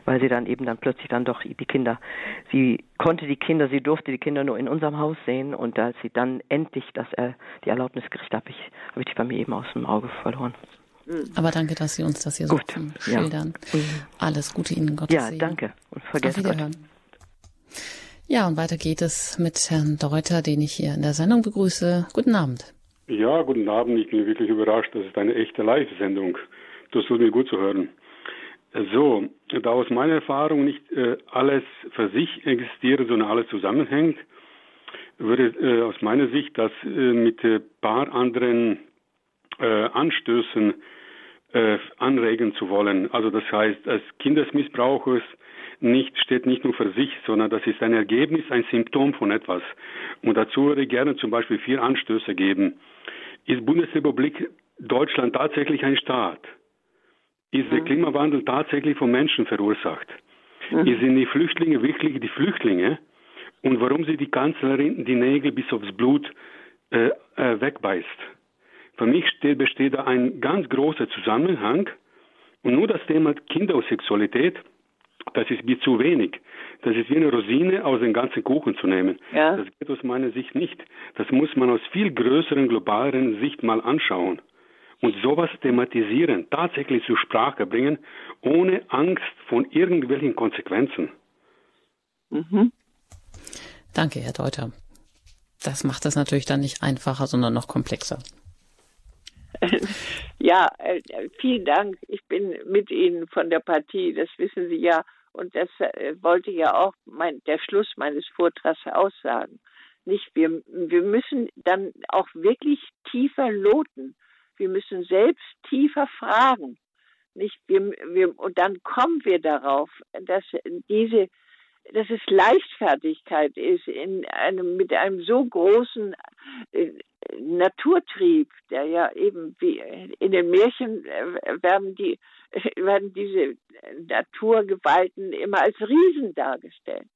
weil sie dann eben dann plötzlich dann doch die Kinder, sie konnte die Kinder, sie durfte die Kinder nur in unserem Haus sehen und als sie dann endlich das äh, die Erlaubnis gekriegt habe ich habe ich die bei mir eben aus dem Auge verloren. Mhm. Aber danke, dass Sie uns das hier Gut, so schildern. Ja. Alles Gute Ihnen, Gottes Ja, Segen. danke und vergesst Auf Wiederhören. Gott. Ja, und weiter geht es mit Herrn Deuter, den ich hier in der Sendung begrüße. Guten Abend. Ja, guten Abend. Ich bin wirklich überrascht. Das ist eine echte Live-Sendung. Das tut mir gut zu hören. So, da aus meiner Erfahrung nicht äh, alles für sich existiert, sondern alles zusammenhängt, würde äh, aus meiner Sicht das äh, mit ein paar anderen äh, Anstößen äh, anregen zu wollen. Also das heißt, als Kindesmissbrauchers nicht, steht nicht nur für sich, sondern das ist ein Ergebnis, ein Symptom von etwas. Und dazu würde ich gerne zum Beispiel vier Anstöße geben. Ist Bundesrepublik Deutschland tatsächlich ein Staat? Ist der mhm. Klimawandel tatsächlich von Menschen verursacht? Mhm. Sind die Flüchtlinge wirklich die Flüchtlinge? Und warum sie die Kanzlerin die Nägel bis aufs Blut äh, äh, wegbeißt? Für mich steht, besteht da ein ganz großer Zusammenhang. Und nur das Thema Kindersexualität, das ist mir zu wenig. Das ist wie eine Rosine aus dem ganzen Kuchen zu nehmen. Ja. Das geht aus meiner Sicht nicht. Das muss man aus viel größeren, globaleren Sicht mal anschauen. Und sowas thematisieren, tatsächlich zur Sprache bringen, ohne Angst von irgendwelchen Konsequenzen. Mhm. Danke, Herr Deuter. Das macht es natürlich dann nicht einfacher, sondern noch komplexer. Ja, äh, vielen Dank. Ich bin mit Ihnen von der Partie, das wissen Sie ja. Und das äh, wollte ja auch mein, der Schluss meines Vortrags aussagen. Nicht, wir, wir müssen dann auch wirklich tiefer loten. Wir müssen selbst tiefer fragen. Nicht, wir, wir, und dann kommen wir darauf, dass diese dass es Leichtfertigkeit ist in einem mit einem so großen äh, Naturtrieb, der ja eben wie in den Märchen äh, werden die werden diese Naturgewalten immer als Riesen dargestellt.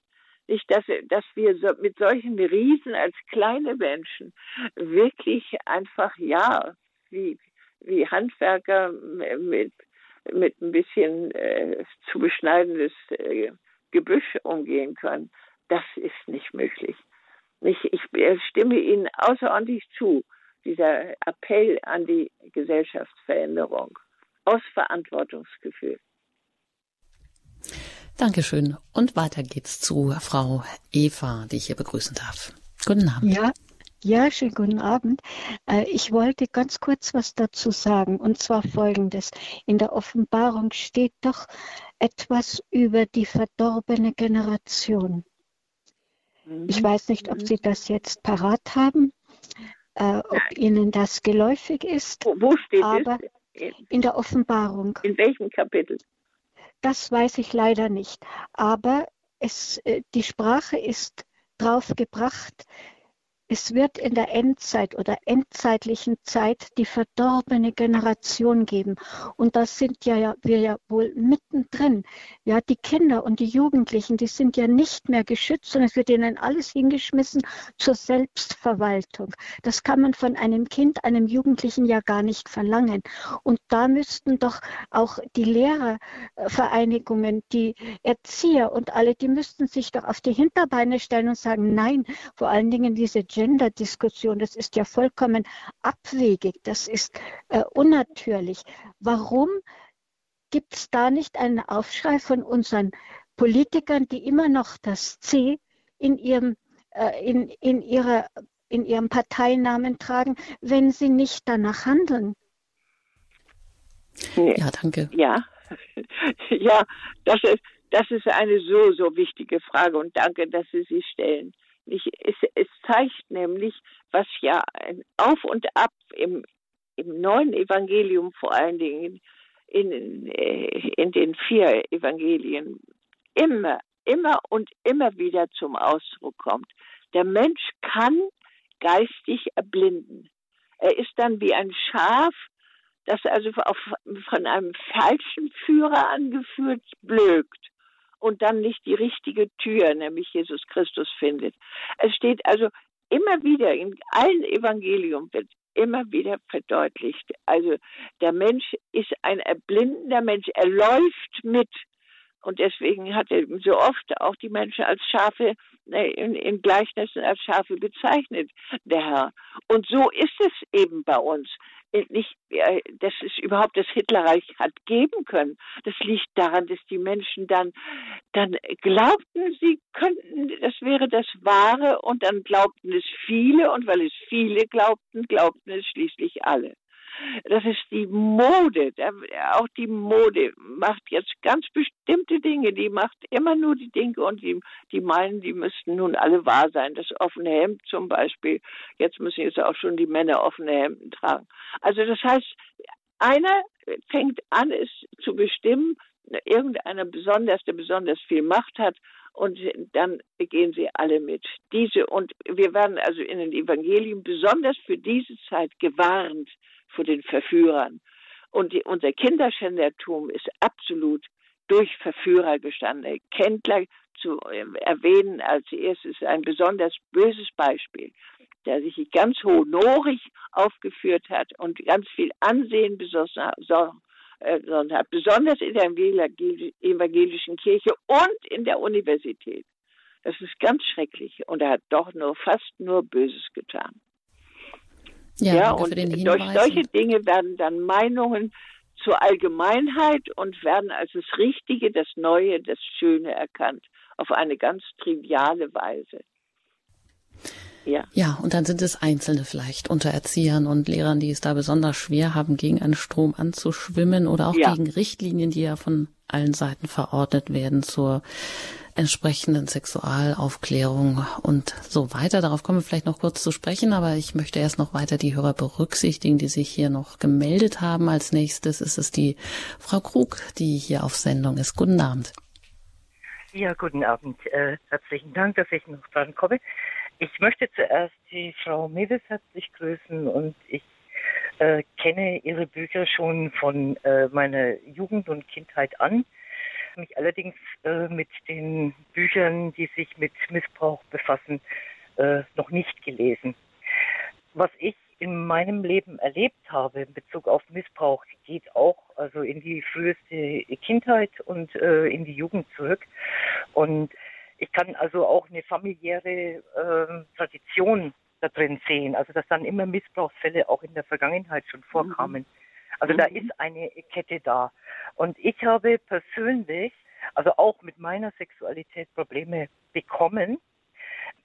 Nicht, dass, dass wir so, mit solchen Riesen als kleine Menschen wirklich einfach, ja, wie, wie Handwerker mit, mit ein bisschen äh, zu beschneidendes äh, Gebüsch umgehen können. Das ist nicht möglich. Ich, ich stimme Ihnen außerordentlich zu, dieser Appell an die Gesellschaftsveränderung aus Verantwortungsgefühl. Dankeschön. Und weiter geht's zu Frau Eva, die ich hier begrüßen darf. Guten Abend. Ja, ja, schönen guten Abend. Äh, ich wollte ganz kurz was dazu sagen, und zwar Folgendes. In der Offenbarung steht doch etwas über die verdorbene Generation. Ich mhm. weiß nicht, ob Sie das jetzt parat haben, äh, ob Ihnen das geläufig ist. Wo steht aber es? In der Offenbarung. In welchem Kapitel? Das weiß ich leider nicht. Aber es, äh, die Sprache ist drauf gebracht, es wird in der Endzeit oder endzeitlichen Zeit die verdorbene Generation geben. Und das sind ja, wir ja wohl mittendrin. Ja, die Kinder und die Jugendlichen, die sind ja nicht mehr geschützt, sondern es wird ihnen alles hingeschmissen zur Selbstverwaltung. Das kann man von einem Kind, einem Jugendlichen ja gar nicht verlangen. Und da müssten doch auch die Lehrervereinigungen, die Erzieher und alle, die müssten sich doch auf die Hinterbeine stellen und sagen, nein, vor allen Dingen diese Gender-Diskussion, das ist ja vollkommen abwegig, das ist äh, unnatürlich. Warum gibt es da nicht einen Aufschrei von unseren Politikern, die immer noch das C in ihrem, äh, in, in, ihrer, in ihrem Parteinamen tragen, wenn sie nicht danach handeln? Ja, danke. Ja, ja, das ist, das ist eine so, so wichtige Frage und danke, dass Sie sie stellen. Ich, es, es zeigt nämlich, was ja ein Auf und Ab im, im neuen Evangelium vor allen Dingen in, in, in den vier Evangelien immer, immer und immer wieder zum Ausdruck kommt. Der Mensch kann geistig erblinden. Er ist dann wie ein Schaf, das also auf, von einem falschen Führer angeführt blökt und dann nicht die richtige Tür, nämlich Jesus Christus findet. Es steht also immer wieder in allen Evangelium wird immer wieder verdeutlicht. Also der Mensch ist ein erblindender Mensch, er läuft mit. Und deswegen hat er so oft auch die Menschen als Schafe äh, in, in Gleichnissen als Schafe bezeichnet, der Herr. Und so ist es eben bei uns nicht, dass es überhaupt das Hitlerreich hat geben können. Das liegt daran, dass die Menschen dann, dann glaubten, sie könnten, das wäre das Wahre und dann glaubten es viele und weil es viele glaubten, glaubten es schließlich alle. Das ist die Mode. Auch die Mode macht jetzt ganz bestimmte Dinge. Die macht immer nur die Dinge und die, die meinen, die müssten nun alle wahr sein. Das offene Hemd zum Beispiel. Jetzt müssen jetzt auch schon die Männer offene Hemden tragen. Also das heißt, einer fängt an, es zu bestimmen, irgendeiner besonders, der besonders viel Macht hat, und dann gehen sie alle mit. Diese und wir werden also in den Evangelien besonders für diese Zeit gewarnt vor den Verführern. Und die, unser Kinderschändertum ist absolut durch Verführer gestanden. Kendler zu äh, erwähnen als erstes ein besonders böses Beispiel, der sich ganz honorig aufgeführt hat und ganz viel Ansehen besossen hat, besonders in der evangelischen Kirche und in der Universität. Das ist ganz schrecklich und er hat doch nur fast nur Böses getan. Ja, ja und durch solche Dinge werden dann Meinungen zur Allgemeinheit und werden als das Richtige, das Neue, das Schöne erkannt, auf eine ganz triviale Weise. Ja. ja, und dann sind es Einzelne vielleicht unter Erziehern und Lehrern, die es da besonders schwer haben, gegen einen Strom anzuschwimmen oder auch ja. gegen Richtlinien, die ja von allen Seiten verordnet werden zur entsprechenden Sexualaufklärung und so weiter. Darauf kommen wir vielleicht noch kurz zu sprechen, aber ich möchte erst noch weiter die Hörer berücksichtigen, die sich hier noch gemeldet haben. Als nächstes ist es die Frau Krug, die hier auf Sendung ist. Guten Abend. Ja, guten Abend. Äh, herzlichen Dank, dass ich noch dran komme. Ich möchte zuerst die Frau Mewes herzlich grüßen und ich äh, kenne ihre Bücher schon von äh, meiner Jugend und Kindheit an. Mich allerdings äh, mit den Büchern, die sich mit Missbrauch befassen, äh, noch nicht gelesen. Was ich in meinem Leben erlebt habe in Bezug auf Missbrauch, geht auch also in die früheste Kindheit und äh, in die Jugend zurück. Und ich kann also auch eine familiäre äh, Tradition da drin sehen, also dass dann immer Missbrauchsfälle auch in der Vergangenheit schon vorkamen. Also da mhm. ist eine Kette da. Und ich habe persönlich, also auch mit meiner Sexualität Probleme bekommen,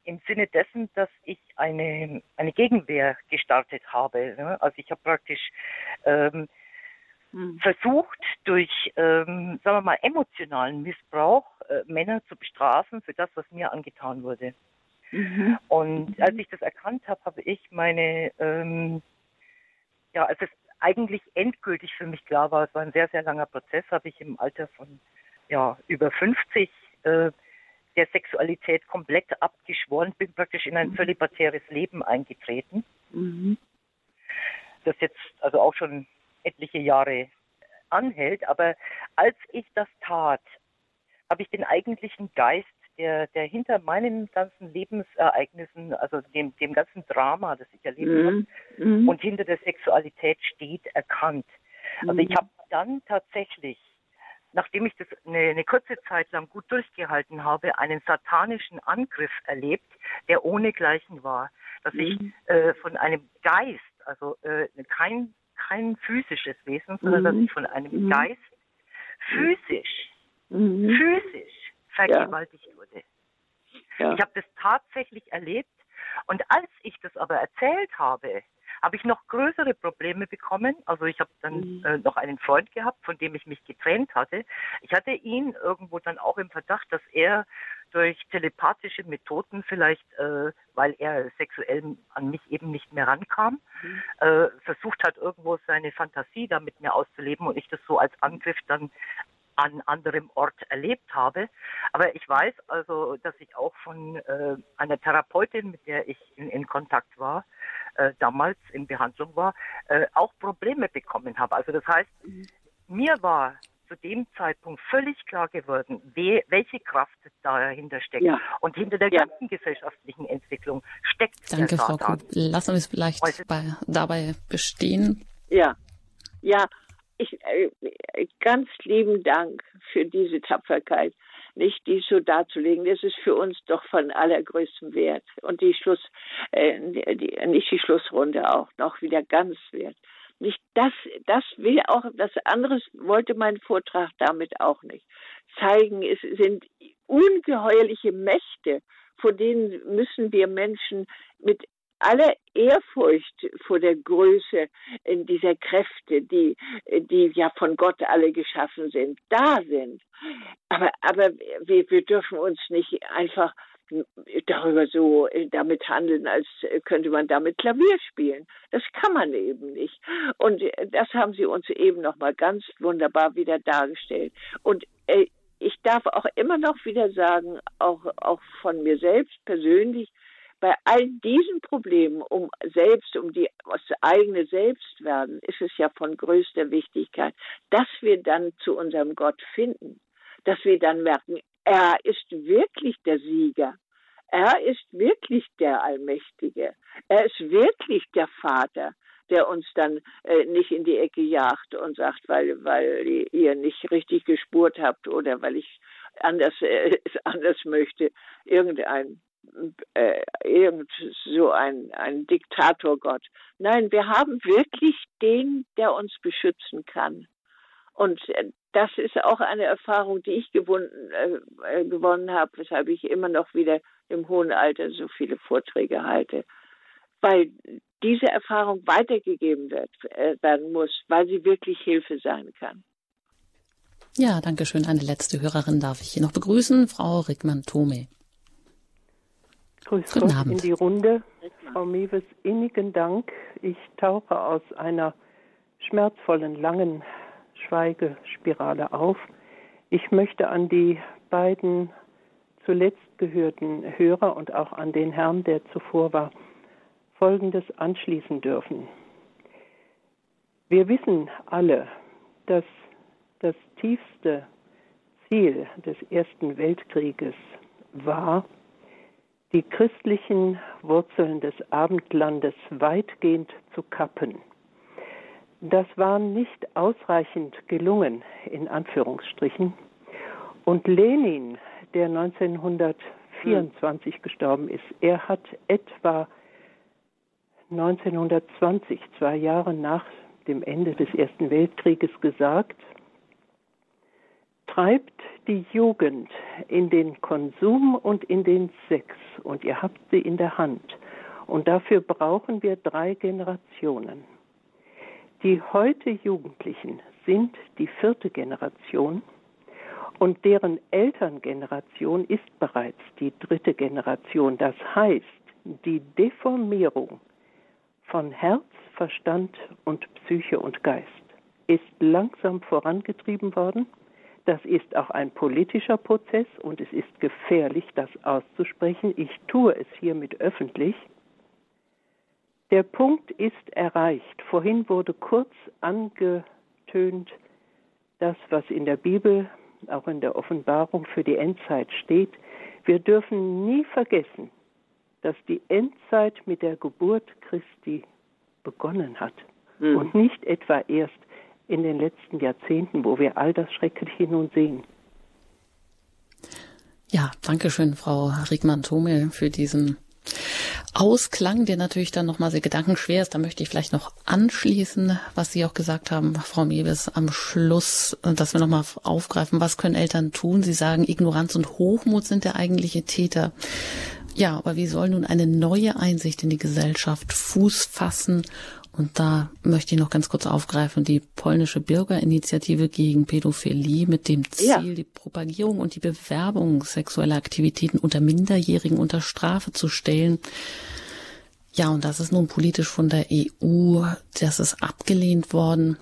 im Sinne dessen, dass ich eine, eine Gegenwehr gestartet habe. Ne? Also ich habe praktisch ähm, hm. versucht, durch, ähm, sagen wir mal, emotionalen Missbrauch äh, Männer zu bestrafen für das, was mir angetan wurde. Mhm. Und mhm. als ich das erkannt habe, habe ich meine, ähm, ja, als es eigentlich endgültig für mich klar war, es war ein sehr, sehr langer Prozess, habe ich im Alter von ja, über 50 äh, der Sexualität komplett abgeschworen, bin praktisch in ein mhm. zölibatäres Leben eingetreten. Mhm. Das jetzt also auch schon etliche Jahre anhält. Aber als ich das tat, habe ich den eigentlichen Geist, der, der hinter meinen ganzen Lebensereignissen, also dem, dem ganzen Drama, das ich erlebt mhm. habe, mhm. und hinter der Sexualität steht, erkannt. Also ich mhm. habe dann tatsächlich nachdem ich das eine, eine, kurze Zeit lang gut durchgehalten habe, einen satanischen Angriff erlebt, der ohnegleichen war. Dass mhm. ich äh, von einem Geist, also äh, kein, kein physisches Wesen, sondern mhm. dass ich von einem mhm. Geist physisch, mhm. physisch vergewaltigt ja. wurde. Ja. Ich habe das tatsächlich erlebt und als ich das aber erzählt habe, habe ich noch größere Probleme bekommen. Also ich habe dann mhm. äh, noch einen Freund gehabt, von dem ich mich getrennt hatte. Ich hatte ihn irgendwo dann auch im Verdacht, dass er durch telepathische Methoden vielleicht, äh, weil er sexuell an mich eben nicht mehr rankam, mhm. äh, versucht hat, irgendwo seine Fantasie da mit mir auszuleben und ich das so als Angriff dann an anderem Ort erlebt habe. Aber ich weiß also, dass ich auch von äh, einer Therapeutin, mit der ich in, in Kontakt war, äh, damals in Behandlung war, äh, auch Probleme bekommen habe. Also das heißt, mir war zu dem Zeitpunkt völlig klar geworden, we, welche Kraft dahinter steckt. Ja. Und hinter der ja. ganzen gesellschaftlichen Entwicklung steckt Danke, Frau Kuhn. Lassen wir es vielleicht bei, dabei bestehen. Ja, ja, ich, äh, ganz lieben Dank für diese Tapferkeit nicht dies so darzulegen. Das ist für uns doch von allergrößtem Wert. Und die Schluss, äh, die, nicht die Schlussrunde auch noch wieder ganz wert. Nicht das, das will auch, das anderes wollte mein Vortrag damit auch nicht zeigen. Es sind ungeheuerliche Mächte, vor denen müssen wir Menschen mit aller Ehrfurcht vor der Größe dieser Kräfte, die, die ja von Gott alle geschaffen sind, da sind. Aber, aber wir, wir dürfen uns nicht einfach darüber so damit handeln, als könnte man damit Klavier spielen. Das kann man eben nicht. Und das haben Sie uns eben noch mal ganz wunderbar wieder dargestellt. Und äh, ich darf auch immer noch wieder sagen, auch, auch von mir selbst persönlich, bei all diesen Problemen um selbst, um die das eigene Selbstwerden, ist es ja von größter Wichtigkeit, dass wir dann zu unserem Gott finden, dass wir dann merken, er ist wirklich der Sieger. Er ist wirklich der Allmächtige. Er ist wirklich der Vater, der uns dann äh, nicht in die Ecke jagt und sagt, weil, weil ihr nicht richtig gespurt habt oder weil ich anders, äh, anders möchte. Irgendein äh, irgend so ein, ein Diktatorgott. Nein, wir haben wirklich den, der uns beschützen kann. Und äh, das ist auch eine Erfahrung, die ich gewonnen, äh, äh, gewonnen habe, weshalb ich immer noch wieder im hohen Alter so viele Vorträge halte. Weil diese Erfahrung weitergegeben wird, äh, werden muss, weil sie wirklich Hilfe sein kann. Ja, danke schön. Eine letzte Hörerin darf ich hier noch begrüßen, Frau Rickmann-Tome. Grüß Guten Gott Abend. in die Runde. Frau Mewes, innigen Dank. Ich tauche aus einer schmerzvollen, langen Schweigespirale auf. Ich möchte an die beiden zuletzt gehörten Hörer und auch an den Herrn, der zuvor war, Folgendes anschließen dürfen. Wir wissen alle, dass das tiefste Ziel des Ersten Weltkrieges war, die christlichen Wurzeln des Abendlandes weitgehend zu kappen. Das war nicht ausreichend gelungen, in Anführungsstrichen. Und Lenin, der 1924 hm. gestorben ist, er hat etwa 1920, zwei Jahre nach dem Ende des Ersten Weltkrieges, gesagt, treibt die Jugend in den Konsum und in den Sex und ihr habt sie in der Hand. Und dafür brauchen wir drei Generationen. Die heute Jugendlichen sind die vierte Generation und deren Elterngeneration ist bereits die dritte Generation. Das heißt, die Deformierung von Herz, Verstand und Psyche und Geist ist langsam vorangetrieben worden das ist auch ein politischer Prozess und es ist gefährlich, das auszusprechen. Ich tue es hiermit öffentlich. Der Punkt ist erreicht. Vorhin wurde kurz angetönt, das, was in der Bibel, auch in der Offenbarung für die Endzeit steht. Wir dürfen nie vergessen, dass die Endzeit mit der Geburt Christi begonnen hat mhm. und nicht etwa erst in den letzten Jahrzehnten, wo wir all das Schreckliche nun sehen. Ja, danke schön, Frau Riegmann-Thomel, für diesen Ausklang, der natürlich dann nochmal sehr gedankenschwer ist. Da möchte ich vielleicht noch anschließen, was Sie auch gesagt haben, Frau Mewes, am Schluss, dass wir nochmal aufgreifen, was können Eltern tun? Sie sagen, Ignoranz und Hochmut sind der eigentliche Täter. Ja, aber wie soll nun eine neue Einsicht in die Gesellschaft Fuß fassen und da möchte ich noch ganz kurz aufgreifen, die polnische Bürgerinitiative gegen Pädophilie mit dem Ziel, ja. die Propagierung und die Bewerbung sexueller Aktivitäten unter Minderjährigen unter Strafe zu stellen. Ja, und das ist nun politisch von der EU, das ist abgelehnt worden.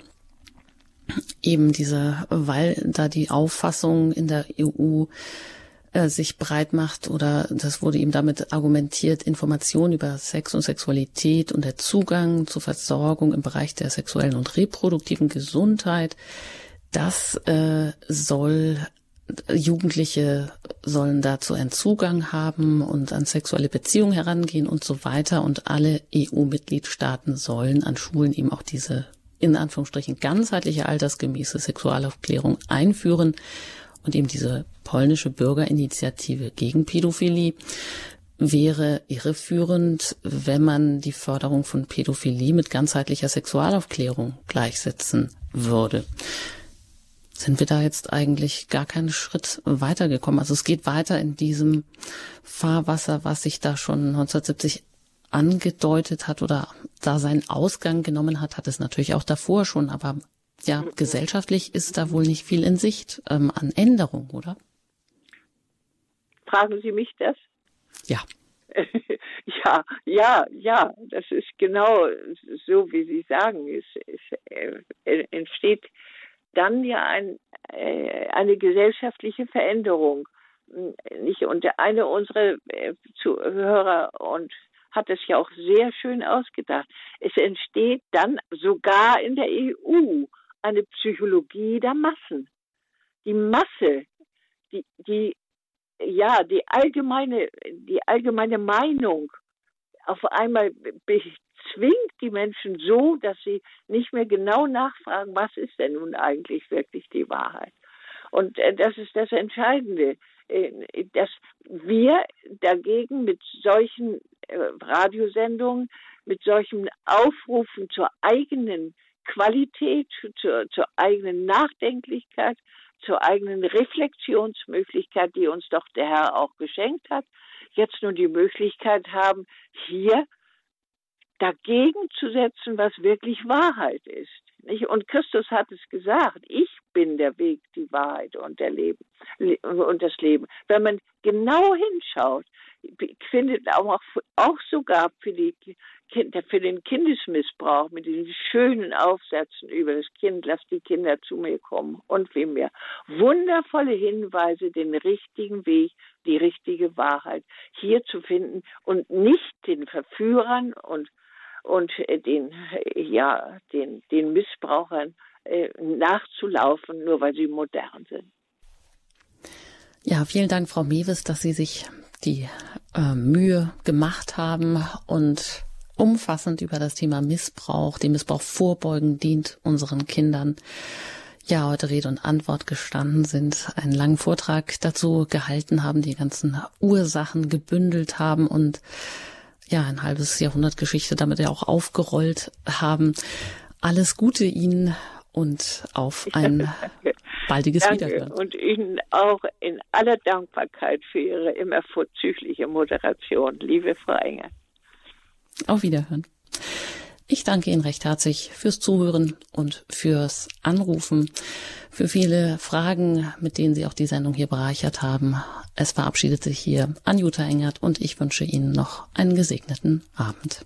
Eben diese, weil da die Auffassung in der EU äh, sich breit macht oder das wurde ihm damit argumentiert, Informationen über Sex und Sexualität und der Zugang zur Versorgung im Bereich der sexuellen und reproduktiven Gesundheit, das äh, soll Jugendliche sollen dazu einen Zugang haben und an sexuelle Beziehungen herangehen und so weiter. Und alle EU-Mitgliedstaaten sollen an Schulen eben auch diese in Anführungsstrichen ganzheitliche altersgemäße Sexualaufklärung einführen und eben diese polnische Bürgerinitiative gegen Pädophilie wäre irreführend, wenn man die Förderung von Pädophilie mit ganzheitlicher Sexualaufklärung gleichsetzen würde. Sind wir da jetzt eigentlich gar keinen Schritt weitergekommen? Also es geht weiter in diesem Fahrwasser, was sich da schon 1970 angedeutet hat oder da seinen Ausgang genommen hat, hat es natürlich auch davor schon, aber ja, gesellschaftlich ist da wohl nicht viel in Sicht ähm, an Änderung, oder? Fragen Sie mich das? Ja. ja, ja, ja, das ist genau so, wie Sie sagen. Es, es äh, entsteht dann ja ein, äh, eine gesellschaftliche Veränderung. Nicht? Und eine unserer äh, Zuhörer und hat es ja auch sehr schön ausgedacht. Es entsteht dann sogar in der EU eine Psychologie der Massen. Die Masse, die, die, ja, die allgemeine, die allgemeine Meinung auf einmal bezwingt die Menschen so, dass sie nicht mehr genau nachfragen, was ist denn nun eigentlich wirklich die Wahrheit. Und äh, das ist das Entscheidende, äh, dass wir dagegen mit solchen äh, Radiosendungen, mit solchen Aufrufen zur eigenen Qualität, zur, zur eigenen Nachdenklichkeit, zur eigenen Reflexionsmöglichkeit, die uns doch der Herr auch geschenkt hat, jetzt nur die Möglichkeit haben, hier dagegen zu setzen, was wirklich Wahrheit ist. Nicht? Und Christus hat es gesagt, ich bin der Weg, die Wahrheit und, der Leben, und das Leben. Wenn man genau hinschaut, findet auch, auch sogar für die Kinder, für den Kindesmissbrauch mit diesen schönen Aufsätzen über das Kind, lass die Kinder zu mir kommen und wie mehr. Wundervolle Hinweise, den richtigen Weg, die richtige Wahrheit hier zu finden und nicht den Verführern und und den ja den den Missbrauchern äh, nachzulaufen, nur weil sie modern sind. Ja, vielen Dank, Frau Mewes, dass Sie sich die äh, Mühe gemacht haben und umfassend über das Thema Missbrauch, dem Missbrauch vorbeugen dient unseren Kindern. Ja, heute Rede und Antwort gestanden sind, einen langen Vortrag dazu gehalten haben, die ganzen Ursachen gebündelt haben und ja, ein halbes Jahrhundert Geschichte damit ja auch aufgerollt haben. Alles Gute Ihnen und auf ein baldiges Danke. Wiederhören. Und Ihnen auch in aller Dankbarkeit für Ihre immer vorzügliche Moderation, liebe Frau Enger. Auf Wiederhören. Ich danke Ihnen recht herzlich fürs Zuhören und fürs Anrufen, für viele Fragen, mit denen Sie auch die Sendung hier bereichert haben. Es verabschiedet sich hier Anjuta Engert und ich wünsche Ihnen noch einen gesegneten Abend.